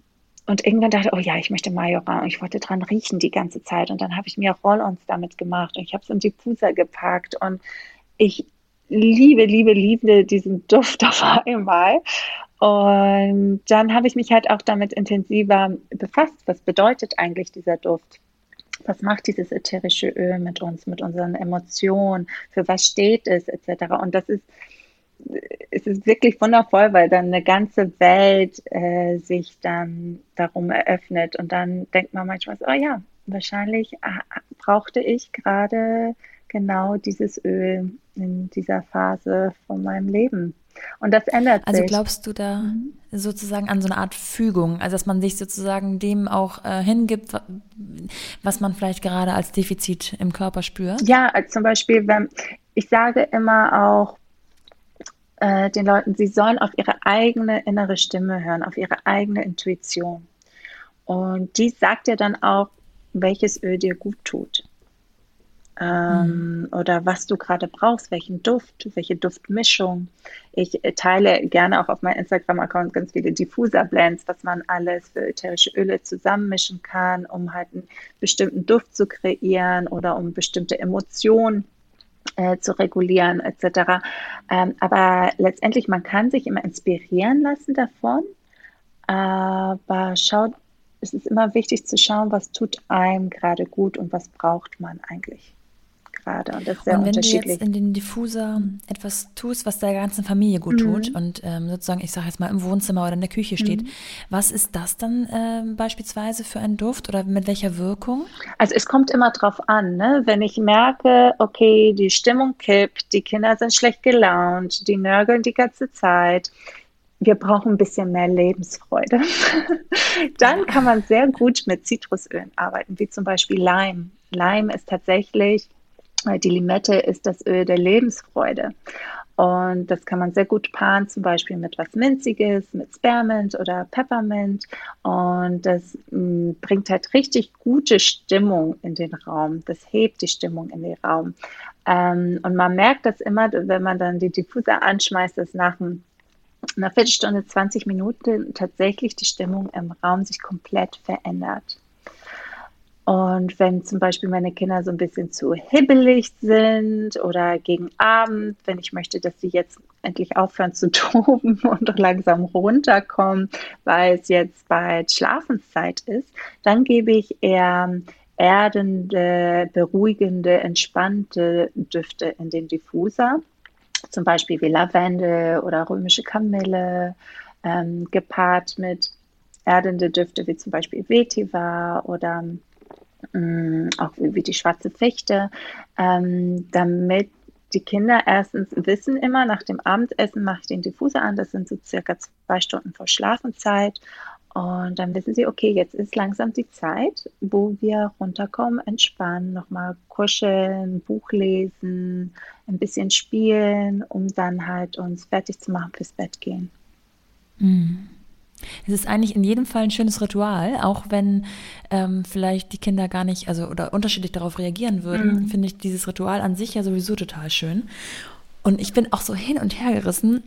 und irgendwann dachte ich, oh ja, ich möchte Majora und ich wollte dran riechen die ganze Zeit. Und dann habe ich mir Roll-ons damit gemacht und ich habe es in Diffuser gepackt und ich liebe, liebe, liebe diesen Duft auf einmal. Und dann habe ich mich halt auch damit intensiver befasst. Was bedeutet eigentlich dieser Duft? Was macht dieses ätherische Öl mit uns, mit unseren Emotionen? Für was steht es, etc. Und das ist es ist wirklich wundervoll, weil dann eine ganze Welt äh, sich dann darum eröffnet und dann denkt man manchmal so, oh ja, wahrscheinlich ah, brauchte ich gerade genau dieses Öl in dieser Phase von meinem Leben. Und das ändert also sich. Also glaubst du da mhm. sozusagen an so eine Art Fügung, also dass man sich sozusagen dem auch äh, hingibt, was man vielleicht gerade als Defizit im Körper spürt? Ja, zum Beispiel, wenn ich sage immer auch, äh, den Leuten, sie sollen auf ihre eigene innere Stimme hören, auf ihre eigene Intuition. Und die sagt dir dann auch, welches Öl dir gut tut. ähm, mhm. oder was du gerade brauchst, welchen Duft, welche Duftmischung. Ich teile gerne auch auf meinem Instagram-Account ganz viele Diffuser-Blends, was man alles für ätherische Öle zusammenmischen kann, um halt einen bestimmten Duft zu kreieren oder um bestimmte Emotionen äh, zu regulieren etc. Ähm, aber letztendlich, man kann sich immer inspirieren lassen davon, aber schaut, es ist immer wichtig zu schauen, was tut einem gerade gut und was braucht man eigentlich gerade. Und das ist sehr und wenn unterschiedlich. du jetzt in den Diffuser etwas tust, was der ganzen Familie gut mhm. tut und ähm, sozusagen, ich sage jetzt mal, im Wohnzimmer oder in der Küche steht, mhm. was ist das dann ähm, beispielsweise für ein Duft oder mit welcher Wirkung? Also es kommt immer drauf an, ne? wenn ich merke, okay, die Stimmung kippt, die Kinder sind schlecht gelaunt, die nörgeln die ganze Zeit, wir brauchen ein bisschen mehr Lebensfreude. Dann kann man sehr gut mit Zitrusölen arbeiten, wie zum Beispiel Leim. Leim ist tatsächlich die Limette ist das Öl der Lebensfreude. Und das kann man sehr gut paaren, zum Beispiel mit was Minziges, mit Spearmint oder Peppermint. Und das mh, mm, bringt halt richtig gute Stimmung in den Raum. Das hebt die Stimmung in den Raum. Ähm, und man merkt das immer, wenn man dann die Diffuser anschmeißt, dass nach einem einer Viertelstunde, 20 Minuten tatsächlich die Stimmung im Raum sich komplett verändert. Und wenn zum Beispiel meine Kinder so ein bisschen zu hibbelig sind oder gegen Abend, wenn ich möchte, dass sie jetzt endlich aufhören zu toben und langsam runterkommen, weil es jetzt bald Schlafenszeit ist, dann gebe ich eher erdende, beruhigende, entspannte Düfte in den Diffuser. Zum Beispiel wie Lavendel oder römische Kamille, ähm, gepaart mit erdende Düfte wie zum Beispiel Vetiver oder Mm, auch wie, die schwarze Fichte, ähm, damit die Kinder erstens wissen immer, nach dem Abendessen mache ich den Diffuser an, das sind so circa zwei Stunden vor Schlafenszeit. Und dann wissen sie, okay, jetzt ist langsam die Zeit, wo wir runterkommen, entspannen, nochmal kuscheln, Buch lesen, ein bisschen spielen, um dann halt uns fertig zu machen fürs Bett gehen. Mhm. Es ist eigentlich in jedem Fall ein schönes Ritual, auch wenn ähm, vielleicht die Kinder gar nicht, also oder unterschiedlich darauf reagieren würden, mhm. finde ich dieses Ritual an sich ja sowieso total schön. Und ich bin auch so hin und her gerissen,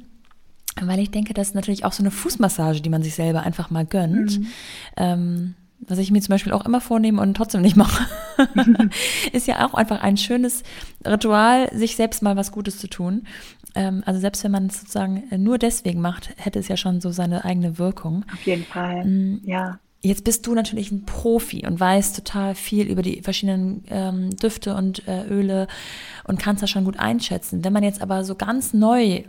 weil ich denke, das ist natürlich auch so eine Fußmassage, die man sich selber einfach mal gönnt. Mhm. Ähm, was ich mir zum Beispiel auch immer vornehme und trotzdem nicht mache, ist ja auch einfach ein schönes Ritual, sich selbst mal was Gutes zu tun. Ähm, also selbst wenn man es sozusagen nur deswegen macht, hätte es ja schon so seine eigene Wirkung. Auf jeden Fall, mm. ja. Jetzt bist du natürlich ein Profi und weißt total viel über die verschiedenen ähm, Düfte und äh, Öle und kannst das schon gut einschätzen. Wenn man jetzt aber so ganz neu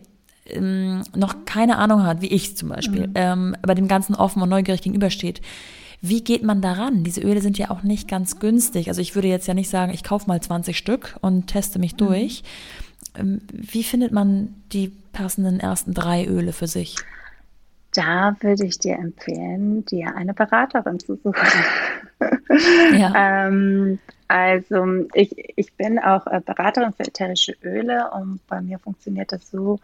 ähm, noch keine Ahnung hat, wie ich zum Beispiel, mhm. ähm, bei dem Ganzen offen und neugierig gegenübersteht, wie geht man daran? Diese Öle sind ja auch nicht ganz günstig. Also ich würde jetzt ja nicht sagen, ich kaufe mal 20 Stück und teste mich mhm. durch. Ähm, wie findet man die passenden ersten drei Öle für sich? Da würde ich dir empfehlen, dir eine Beraterin zu suchen. Ja. ähm, also ich, ich bin auch äh, Beraterin für ätherische Öle und bei mir funktioniert das so,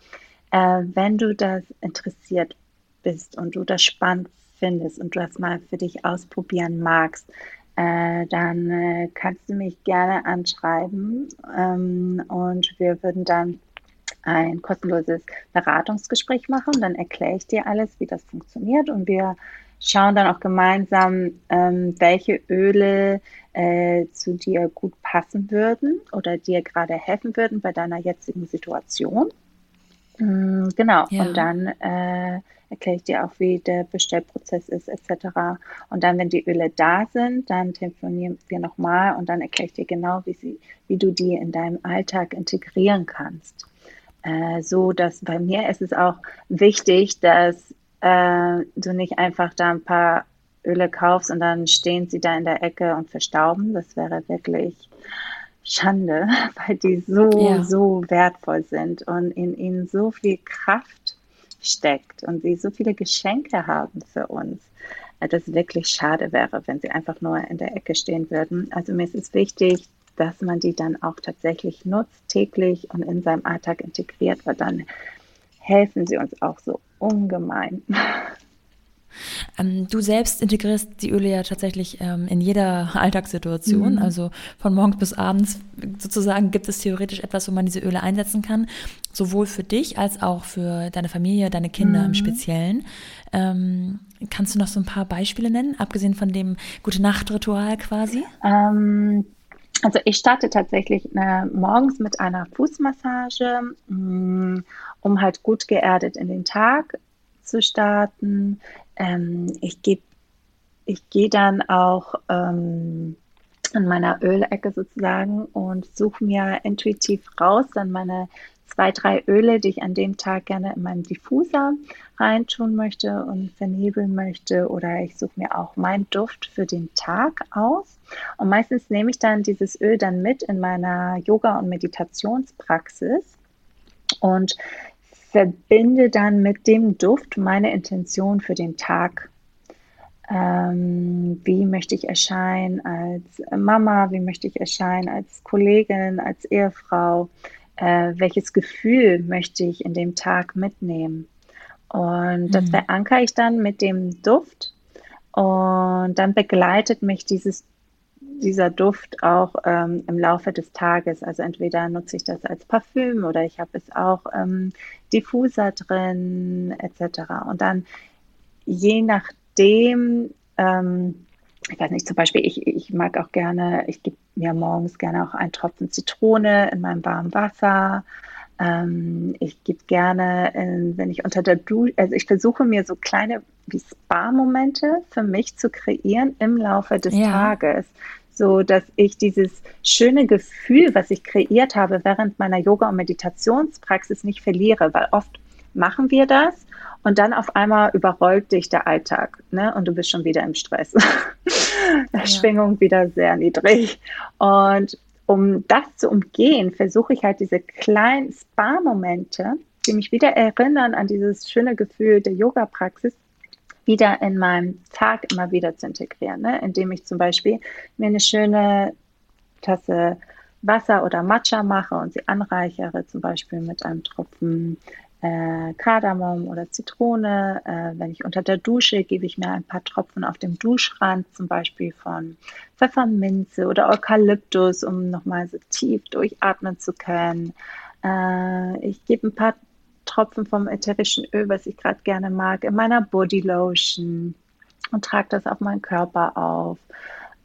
äh, wenn du das interessiert bist und du das spannend findest und du das mal für dich ausprobieren magst, äh, dann äh, kannst du mich gerne anschreiben ähm, und wir würden dann ein kostenloses Beratungsgespräch machen. Dann erkläre ich dir alles, wie das funktioniert und wir schauen dann auch gemeinsam, ähm, welche Öle äh, zu dir gut passen würden oder dir gerade helfen würden bei deiner jetzigen Situation. Mm, genau, ja. und dann äh, erkläre ich dir auch, wie der Bestellprozess ist, etc. Und dann, wenn die Öle da sind, dann telefonieren wir nochmal und dann erkläre ich dir genau, wie, sie, wie du die in deinem Alltag integrieren kannst. Äh, so dass bei mir ist es auch wichtig, dass äh, du nicht einfach da ein paar Öle kaufst und dann stehen sie da in der Ecke und verstauben. Das wäre wirklich Schande, weil die so, ja. so wertvoll sind und in ihnen so viel Kraft steckt und sie so viele Geschenke haben für uns, äh, dass es wirklich schade wäre, wenn sie einfach nur in der Ecke stehen würden. Also mir ist es wichtig, dass man die dann auch tatsächlich nutzt, täglich und in seinem Alltag integriert, weil dann helfen sie uns auch so ungemein. Ähm, du selbst integrierst die Öle ja tatsächlich ähm, in jeder Alltagssituation. Mhm. Also von morgens bis abends sozusagen gibt es theoretisch etwas, wo man diese Öle einsetzen kann. Sowohl für dich als auch für deine Familie, deine Kinder mhm. im Speziellen. Ähm, kannst du noch so ein paar Beispiele nennen, abgesehen von dem Gute-Nacht-Ritual quasi? Ähm, also ich starte tatsächlich äh, morgens mit einer Fußmassage, mh, mm, um halt gut geerdet in den Tag zu starten. Ähm, ich gehe ich geh dann auch ähm, an meiner Ölecke sozusagen und suche mir intuitiv raus dann meine zwei, drei Öle, die ich an dem Tag gerne in meinen Diffuser reintun möchte und vernebeln möchte. Oder ich suche mir auch meinen Duft für den Tag aus. Und meistens nehme ich dann dieses Öl dann mit in meiner Yoga- und Meditationspraxis und verbinde dann mit dem Duft meine Intention für den Tag. Ähm, wie möchte ich erscheinen als Mama? Wie möchte ich erscheinen als Kollegin, als Ehefrau? äh, welches Gefühl möchte ich in dem Tag mitnehmen. Und das mhm. verankere ich dann mit dem Duft und dann begleitet mich dieses, dieser Duft auch ähm, im Laufe des Tages. Also entweder nutze ich das als Parfüm oder ich habe es auch ähm, Diffuser drin etc. Und dann je nachdem, ähm, ich weiß nicht, zum Beispiel, ich, ich mag auch gerne, ich gebe mir morgens gerne auch einen Tropfen Zitrone in meinem warmen Wasser. Ähm, ich gebe gerne, in, wenn ich unter der Dusche, also ich versuche mir so kleine wie Spa-Momente für mich zu kreieren im Laufe des ja. Tages, so dass ich dieses schöne Gefühl, was ich kreiert habe während meiner Yoga- und Meditationspraxis nicht verliere, weil oft machen wir das und dann auf einmal überrollt dich der Alltag ne? und du bist schon wieder im Stress. ja. Schwingung wieder sehr niedrig. Und um das zu umgehen, versuche ich halt diese kleinen Spa-Momente, die mich wieder erinnern an dieses schöne Gefühl der Yoga-Praxis, wieder in meinem Tag immer wieder zu integrieren, ne? indem ich zum Beispiel mir eine schöne Tasse Wasser oder Matcha mache und sie anreichere, zum Beispiel mit einem Tropfen äh, Kardamom oder Zitrone. Äh, wenn ich unter der Dusche gebe ich mir ein paar Tropfen auf dem Duschrand, zum Beispiel von Pfefferminze oder Eukalyptus, um nochmal so tief durchatmen zu können. Äh, ich gebe ein paar Tropfen vom ätherischen Öl, was ich gerade gerne mag, in meiner Body Lotion und trage das auf meinen Körper auf.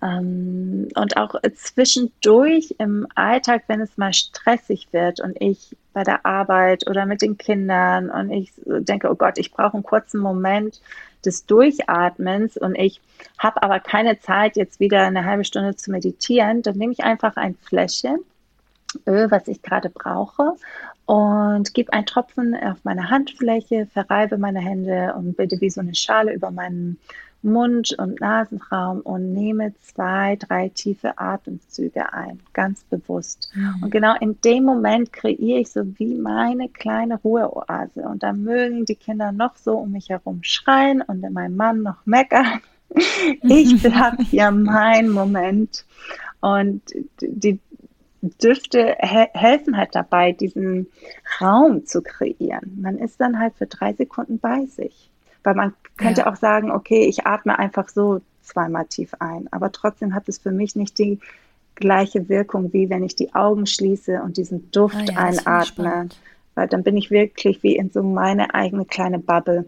Ähm, und auch zwischendurch im Alltag, wenn es mal stressig wird und ich bei der Arbeit oder mit den Kindern und ich denke, oh Gott, ich brauche einen kurzen Moment des Durchatmens und ich habe aber keine Zeit, jetzt wieder eine halbe Stunde zu meditieren, dann nehme ich einfach ein Fläschchen Öl, was ich gerade brauche und gebe einen Tropfen auf meine Handfläche, verreibe meine Hände und bilde wie so eine Schale über meinen Mund- und Nasenraum und nehme zwei, drei tiefe Atemzüge ein, ganz bewusst. Mhm. Und genau in dem Moment kreiere ich so wie meine kleine Ruheoase. Und da mögen die Kinder noch so um mich herum schreien und mein Mann noch meckern. Ich habe hier meinen Moment. Und die Düfte he helfen halt dabei, diesen Raum zu kreieren. Man ist dann halt für drei Sekunden bei sich. Weil man könnte ja. auch sagen, okay, ich atme einfach so zweimal tief ein. Aber trotzdem hat es für mich nicht die gleiche Wirkung, wie wenn ich die Augen schließe und diesen Duft ah, ja, einatme. Weil dann bin ich wirklich wie in so meine eigene kleine Bubble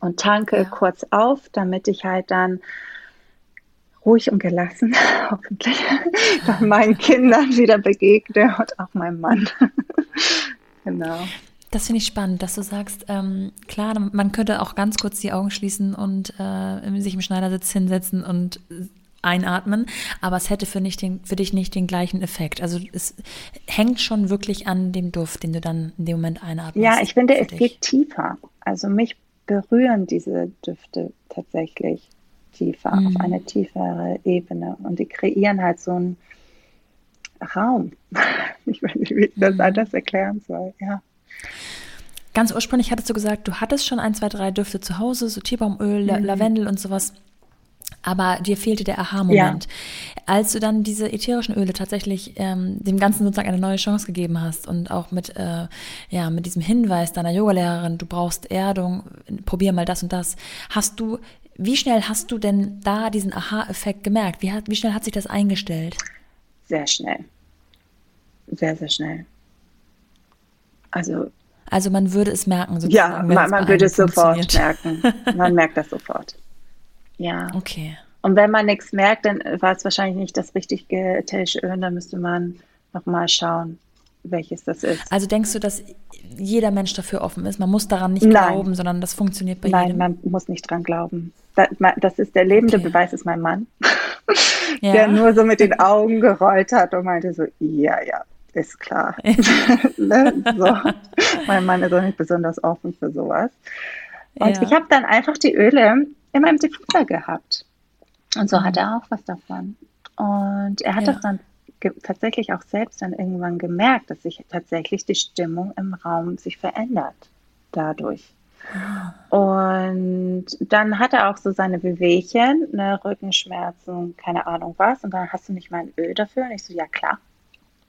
und tanke ja. kurz auf, damit ich halt dann ruhig und gelassen, hoffentlich, meinen Kindern wieder begegne und auch meinem Mann. genau. Das finde ich spannend, dass du sagst, ähm, klar, man könnte auch ganz kurz die Augen schließen und äh, sich im Schneidersitz hinsetzen und einatmen, aber es hätte für, nicht den, für dich nicht den gleichen Effekt. Also es hängt schon wirklich an dem Duft, den du dann in dem Moment einatmest. Ja, ich finde, es geht tiefer. Also mich berühren diese Düfte tatsächlich tiefer, mhm. auf eine tiefere Ebene. Und die kreieren halt so einen Raum. Ich weiß nicht, wie ich das mhm. anders erklären soll, ja. Ganz ursprünglich hattest du gesagt, du hattest schon ein, zwei, drei Düfte zu Hause, so Teebaumöl, mhm. Lavendel und sowas. Aber dir fehlte der Aha-Moment. Ja. Als du dann diese ätherischen Öle tatsächlich ähm, dem Ganzen sozusagen eine neue Chance gegeben hast und auch mit, äh, ja, mit diesem Hinweis deiner Yogalehrerin, du brauchst Erdung, probier mal das und das, hast du Wie schnell hast du denn da diesen Aha-Effekt gemerkt? Wie, hat, wie schnell hat sich das eingestellt? Sehr schnell. Sehr, sehr schnell. Also. Also man würde es merken, sozusagen. Ja, man, man würde es sofort merken. Man merkt das sofort. Ja. Okay. Und wenn man nichts merkt, dann war es wahrscheinlich nicht das richtige ätherische Öl, dann müsste man nochmal schauen, welches das ist. Also denkst du, dass jeder Mensch dafür offen ist? Man muss daran nicht Nein. glauben, sondern das funktioniert bei Nein, jedem? Nein, man muss nicht dran glauben. Das ist der lebende okay. Beweis, ist mein Mann, ja. der nur so mit den Augen gerollt hat und meinte so, ja, ja, ist klar. ne? so. Mein Mann ist auch nicht besonders offen für sowas. Und ja. ich habe dann einfach die Öle in meinem Diffuser gehabt. Und so mhm. hat er auch was davon. Und er hat ja. das dann tatsächlich auch selbst dann irgendwann gemerkt, dass sich tatsächlich die Stimmung im Raum sich verändert dadurch. Und dann hat er auch so seine Wehwehchen, ne, Rückenschmerzen, keine Ahnung was. Und dann hast du nicht mal ein Öl dafür. Und ich so, ja klar.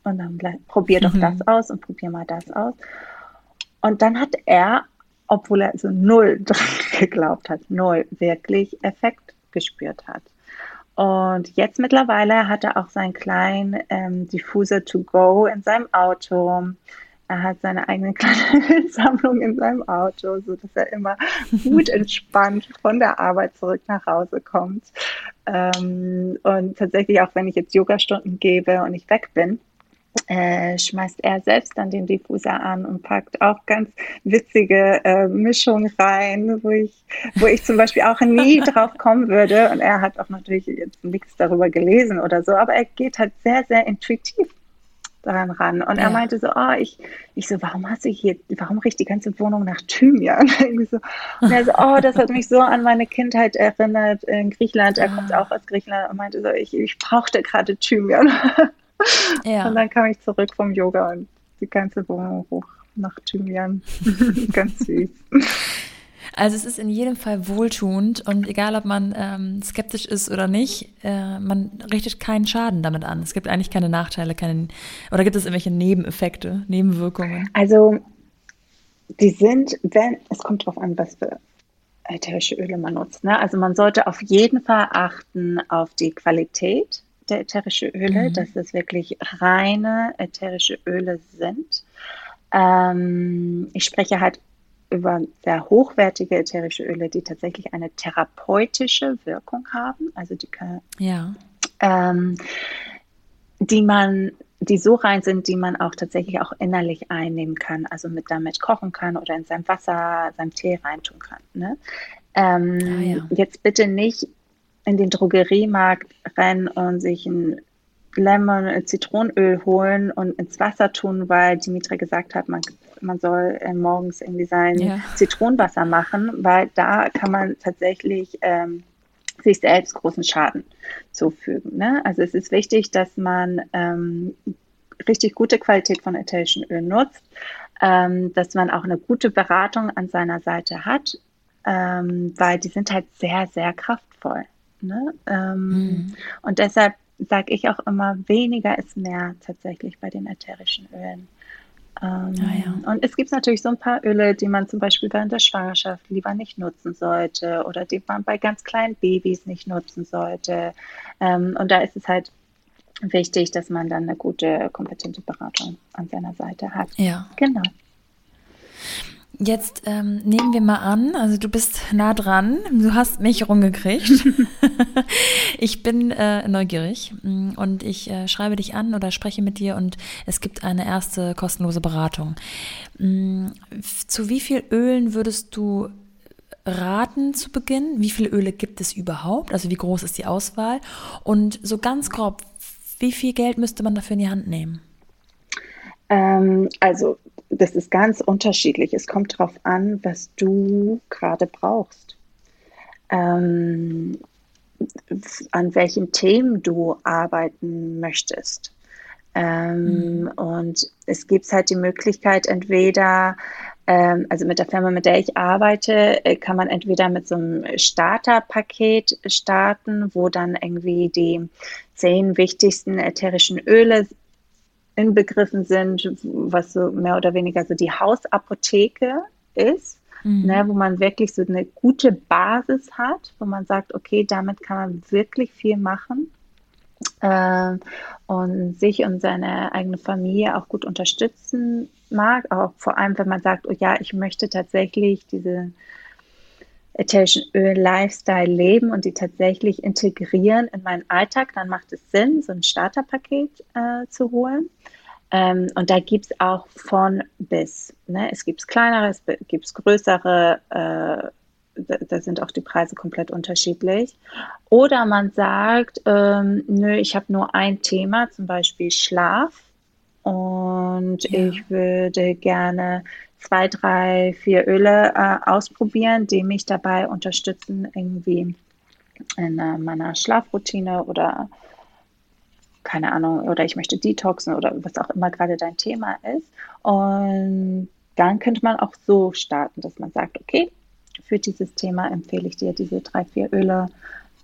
Und dann probier doch mhm. das aus und probier mal das aus. Und dann hat er, obwohl er so null dran geglaubt hat, null wirklich Effekt gespürt hat. Und jetzt mittlerweile hat er auch seinen kleinen ähm, Diffuser to go in seinem Auto. Er hat seine eigene kleine Sammlung in seinem Auto, so dass er immer gut entspannt von der Arbeit zurück nach Hause kommt. Ähm, und tatsächlich auch, wenn ich jetzt Yogastunden gebe und ich weg bin, äh, schmeißt er selbst dann den Diffuser an und packt auch ganz witzige äh, Mischungen rein, wo ich, wo ich zum Beispiel auch nie drauf kommen würde. Und er hat auch natürlich jetzt nichts darüber gelesen oder so, aber er geht halt sehr, sehr intuitiv daran ran. Und ja. er meinte so, oh, ich, ich so, warum hast du hier, warum riecht die ganze Wohnung nach Thymian? so. Und er so, oh, das hat mich so an meine Kindheit erinnert in Griechenland. Er kommt ah. auch aus Griechenland und meinte so, ich, ich brauchte gerade Thymian. Ja. Und dann kam ich zurück vom Yoga und die ganze Wohnung hoch nach Thymian. Ganz süß. Also es ist in jedem Fall wohltuend und egal, ob man ähm, skeptisch ist oder nicht, äh, man richtet keinen Schaden damit an. Es gibt eigentlich keine Nachteile, keine, oder gibt es irgendwelche Nebeneffekte, Nebenwirkungen? Also die sind, wenn, es kommt darauf an, was für ätherische Öle man nutzt. Ne? Also man sollte auf jeden Fall achten auf die Qualität der ätherische Öle, mhm. dass es wirklich reine ätherische Öle sind. Ähm, ich spreche halt über sehr hochwertige ätherische Öle, die tatsächlich eine therapeutische Wirkung haben, also die können, ja. ähm, die man, die so rein sind, die man auch tatsächlich auch innerlich einnehmen kann, also mit damit kochen kann oder in sein Wasser, seinem Tee reintun kann. Ne? Ähm, ah, ja. Jetzt bitte nicht in den Drogeriemarkt rennen und sich ein Lemon, äh, Zitronenöl holen und ins Wasser tun, weil Dimitri gesagt hat, man, man soll äh, morgens irgendwie sein ja. Zitronenwasser machen, weil da kann man tatsächlich ähm, sich selbst großen Schaden zufügen. Ne? Also es ist wichtig, dass man ähm, richtig gute Qualität von ätherischen Öl nutzt, ähm, dass man auch eine gute Beratung an seiner Seite hat, ähm, weil die sind halt sehr, sehr kraftvoll. Ne? Ähm, mhm. Und deshalb sage ich auch immer, weniger ist mehr tatsächlich bei den ätherischen Ölen. Ähm, ah, ja. Und es gibt natürlich so ein paar Öle, die man zum Beispiel während der Schwangerschaft lieber nicht nutzen sollte oder die man bei ganz kleinen Babys nicht nutzen sollte. Ähm, und da ist es halt wichtig, dass man dann eine gute, kompetente Beratung an seiner Seite hat. Ja. Genau. Jetzt ähm, nehmen wir mal an, also du bist nah dran, du hast mich rumgekriegt. ich bin äh, neugierig mm, und ich äh, schreibe dich an oder spreche mit dir und es gibt eine erste kostenlose Beratung. Mm, zu wie viel Ölen würdest du raten zu Beginn? Wie viele Öle gibt es überhaupt? Also wie groß ist die Auswahl? Und so ganz grob, wie viel Geld müsste man dafür in die Hand nehmen? Ähm, also das ist ganz unterschiedlich. Es kommt darauf an, was du gerade brauchst. Ähm, an welchen Themen du arbeiten möchtest. Ähm, mhm. Und es gibt halt die Möglichkeit, entweder, ähm, also mit der Firma, mit der ich arbeite, äh, kann man entweder mit so einem Starterpaket starten, wo dann irgendwie die zehn wichtigsten ätherischen Öle inbegriffen sind, was so mehr oder weniger so die Hausapotheke ist. mhm. ne, wo man wirklich so eine gute Basis hat, wo man sagt, okay, damit kann man wirklich viel machen äh, und sich und seine eigene Familie auch gut unterstützen mag, auch vor allem, wenn man sagt, oh ja, ich möchte tatsächlich diese ätherischen Öl Lifestyle leben und die tatsächlich integrieren in meinen Alltag, dann macht es Sinn, so ein Starterpaket äh, zu holen. Ähm, und da gibt es auch von bis. Ne? Es gibt kleinere, es gibt größere, äh, da, da, sind auch die Preise komplett unterschiedlich. Oder man sagt, ähm, nö, ich habe nur ein Thema, zum Beispiel Schlaf. Und ja. ich würde gerne zwei, drei, vier Öle äh, ausprobieren, die mich dabei unterstützen, irgendwie in äh, meiner Schlafroutine oder keine Ahnung, oder ich möchte detoxen oder was auch immer gerade dein Thema ist. Und dann könnte man auch so starten, dass man sagt, okay, für dieses Thema empfehle ich dir diese drei, vier Öle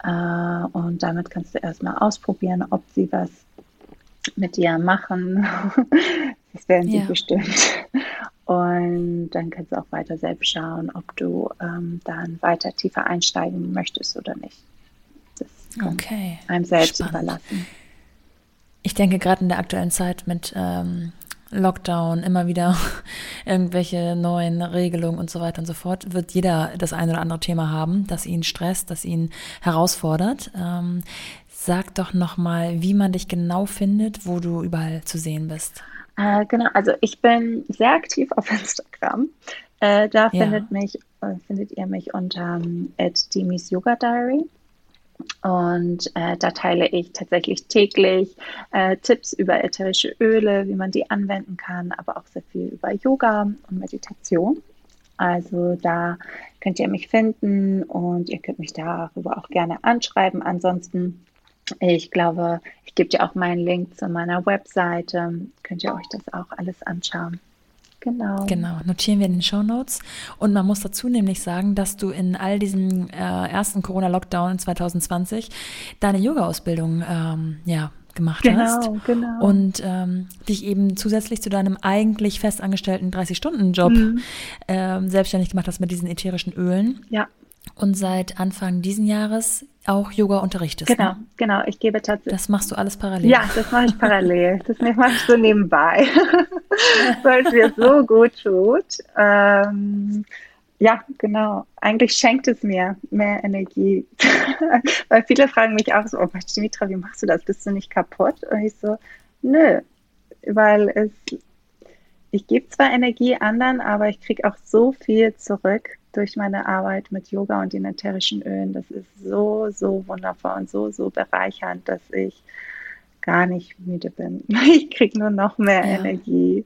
äh, und damit kannst du erstmal ausprobieren, ob sie was mit dir machen. das werden sie ja. bestimmt. Und dann kannst du auch weiter selbst schauen, ob du ähm, dann weiter tiefer einsteigen möchtest oder nicht. Das okay. einem selbst Spannend. überlassen. Ich denke, gerade in der aktuellen Zeit mit ähm, Lockdown, immer wieder irgendwelche neuen Regelungen und so weiter und so fort, wird jeder das eine oder andere Thema haben, das ihn stresst, das ihn herausfordert. Ähm, sag doch nochmal, wie man dich genau findet, wo du überall zu sehen bist. Äh, genau, also ich bin sehr aktiv auf Instagram. Äh, da ja. findet, mich, äh, findet ihr mich unter ähm, Demis Yoga Diary. Und äh, da teile ich tatsächlich täglich äh, Tipps über ätherische Öle, wie man die anwenden kann, aber auch sehr viel über Yoga und Meditation. Also da könnt ihr mich finden und ihr könnt mich darüber auch gerne anschreiben. Ansonsten, ich glaube, ich gebe dir auch meinen Link zu meiner Webseite. Könnt ihr euch das auch alles anschauen. Genau. Genau, notieren wir in den Show Notes. Und man muss dazu nämlich sagen, dass du in all diesem äh, ersten Corona-Lockdown 2020 deine Yoga-Ausbildung ähm, ja, gemacht genau, hast. Genau. Und ähm, dich eben zusätzlich zu deinem eigentlich festangestellten 30-Stunden-Job mhm. ähm, selbstständig gemacht hast mit diesen ätherischen Ölen. Ja und seit Anfang diesen Jahres auch Yoga unterrichtest. Genau, ne? genau. Ich gebe tatsächlich. Das machst du alles parallel. Ja, das mache ich parallel. das mache ich so nebenbei, weil es mir so gut tut. Ähm, ja, genau. Eigentlich schenkt es mir mehr Energie. weil viele fragen mich auch so, oh Dimitra, wie machst du das? Bist du nicht kaputt? Und ich so, nö, weil es, ich gebe zwar Energie anderen, aber ich kriege auch so viel zurück durch meine Arbeit mit Yoga und den ätherischen Ölen. Das ist so, so wundervoll und so, so bereichernd, dass ich gar nicht müde bin. Ich kriege nur noch mehr ja. Energie.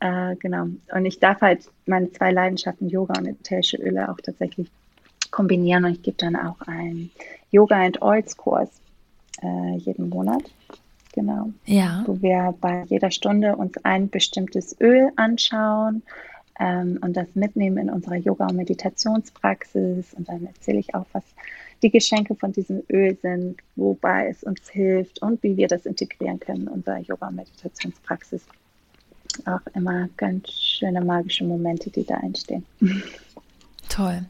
Äh, genau. Und ich darf halt meine zwei Leidenschaften, Yoga und ätherische Öle, auch tatsächlich kombinieren. Und ich gebe dann auch einen Yoga and Oils Kurs äh, jeden Monat. Genau. Ja. Wo wir bei jeder Stunde uns ein bestimmtes Öl anschauen ähm, und das mitnehmen in unserer Yoga- und Meditationspraxis. Und dann erzähle ich auch, was die Geschenke von diesem Öl sind, wobei es uns hilft und wie wir das integrieren können in unserer Yoga- und Meditationspraxis. Auch immer ganz schöne magische Momente, die da entstehen. Toll.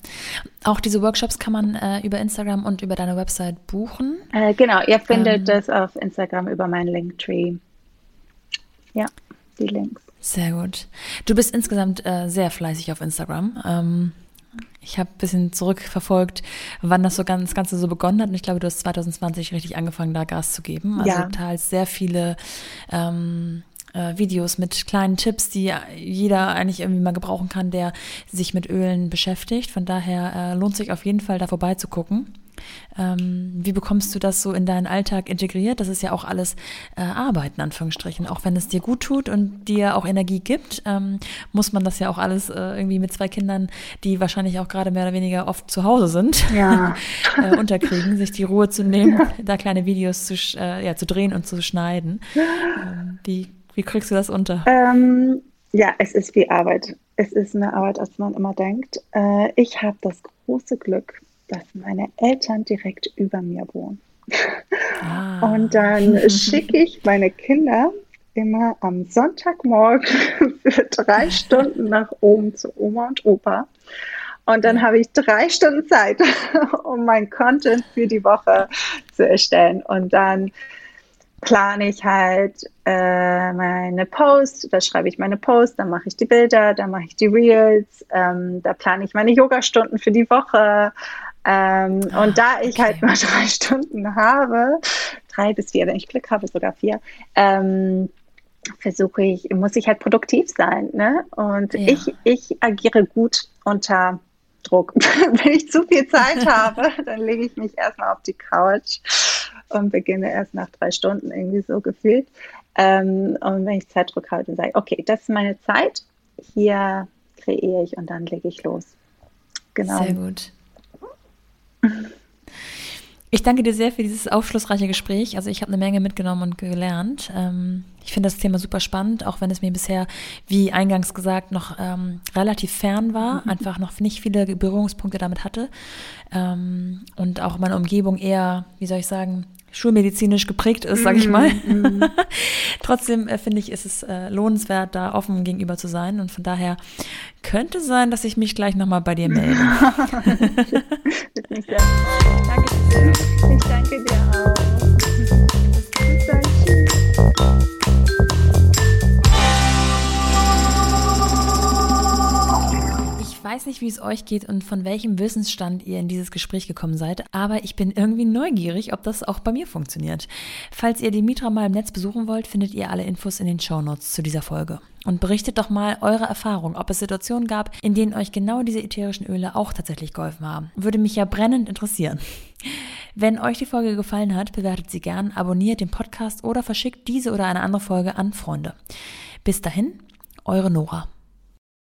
Auch diese Workshops kann man äh, über Instagram und über deine Website buchen. Äh, genau, ihr findet ähm, das auf Instagram über meinen Linktree. Ja, die Links. Sehr gut. Du bist insgesamt äh, sehr fleißig auf Instagram. Ähm, ich habe ein bisschen zurückverfolgt, wann das so ganz, das Ganze so begonnen hat. Und ich glaube, du hast 2020 richtig angefangen, da Gas zu geben. Also ja. teils sehr viele ähm, äh, Videos mit kleinen Tipps, die jeder eigentlich irgendwie mal gebrauchen kann, der sich mit Ölen beschäftigt. Von daher äh, lohnt sich auf jeden Fall, da vorbeizugucken. Ähm, wie bekommst du das so in deinen Alltag integriert? Das ist ja auch alles äh, Arbeit, in Anführungsstrichen. Auch wenn es dir gut tut und dir auch Energie gibt, ähm, muss man das ja auch alles äh, irgendwie mit zwei Kindern, die wahrscheinlich auch gerade mehr oder weniger oft zu Hause sind, ja. äh, unterkriegen, sich die Ruhe zu nehmen, da kleine Videos zu, äh, ja, zu drehen und zu schneiden. Ähm, wie, wie kriegst du das unter? Ähm, ja, es ist wie Arbeit. Es ist eine Arbeit, als man immer denkt. Äh, ich habe das große Glück, dass meine Eltern direkt über mir wohnen. Ah. Und dann schicke ich meine Kinder immer am Sonntagmorgen für drei Stunden nach oben zu Oma und Opa. Und dann habe ich drei Stunden Zeit, um mein Content für die Woche zu erstellen. Und dann plane ich halt äh, meine Posts, da schreibe ich meine Posts, dann mache ich die Bilder, dann mache ich die Reels, ähm, da plane ich meine Yoga-Stunden für die Woche. Ähm, ah, und da ich halt okay. halt nur drei Stunden habe, drei bis vier, wenn ich Glück habe, sogar vier, ähm, versuche ich, muss ich halt produktiv sein. Ne? Und ja. ich, ich agiere gut unter Druck. wenn ich zu viel Zeit habe, dann lege ich mich erstmal auf die Couch und beginne erst nach drei Stunden irgendwie so gefühlt. Ähm, und wenn ich Zeitdruck habe, dann sage ich, okay, das ist meine Zeit, hier kreiere ich und dann lege ich los. Genau. Sehr gut. Ich danke dir sehr für dieses aufschlussreiche Gespräch. Also ich habe eine Menge mitgenommen und gelernt. Ähm, ich finde das Thema super spannend, auch wenn es mir bisher, wie eingangs gesagt, noch ähm, relativ fern war, mhm. einfach noch nicht viele Berührungspunkte damit hatte ähm, und auch meine Umgebung eher, wie soll ich sagen, schulmedizinisch geprägt ist, sage ich mal. Mm, Trotzdem äh, finde ich, ist es äh, lohnenswert, da offen gegenüber zu sein. Und von daher könnte sein, dass ich mich gleich nochmal bei dir melde. Danke dir. Ich danke dir auch. Weiß nicht, wie es euch geht und von welchem Wissensstand ihr in dieses Gespräch gekommen seid, aber ich bin irgendwie neugierig, ob das auch bei mir funktioniert. Falls ihr die Mitra mal im Netz besuchen wollt, findet ihr alle Infos in den Show Notes zu dieser Folge. Und berichtet doch mal eure Erfahrung, ob es Situationen gab, in denen euch genau diese ätherischen Öle auch tatsächlich geholfen haben. Würde mich ja brennend interessieren. Wenn euch die Folge gefallen hat, bewertet sie gern, abonniert den Podcast oder verschickt diese oder eine andere Folge an Freunde. Bis dahin, eure Nora.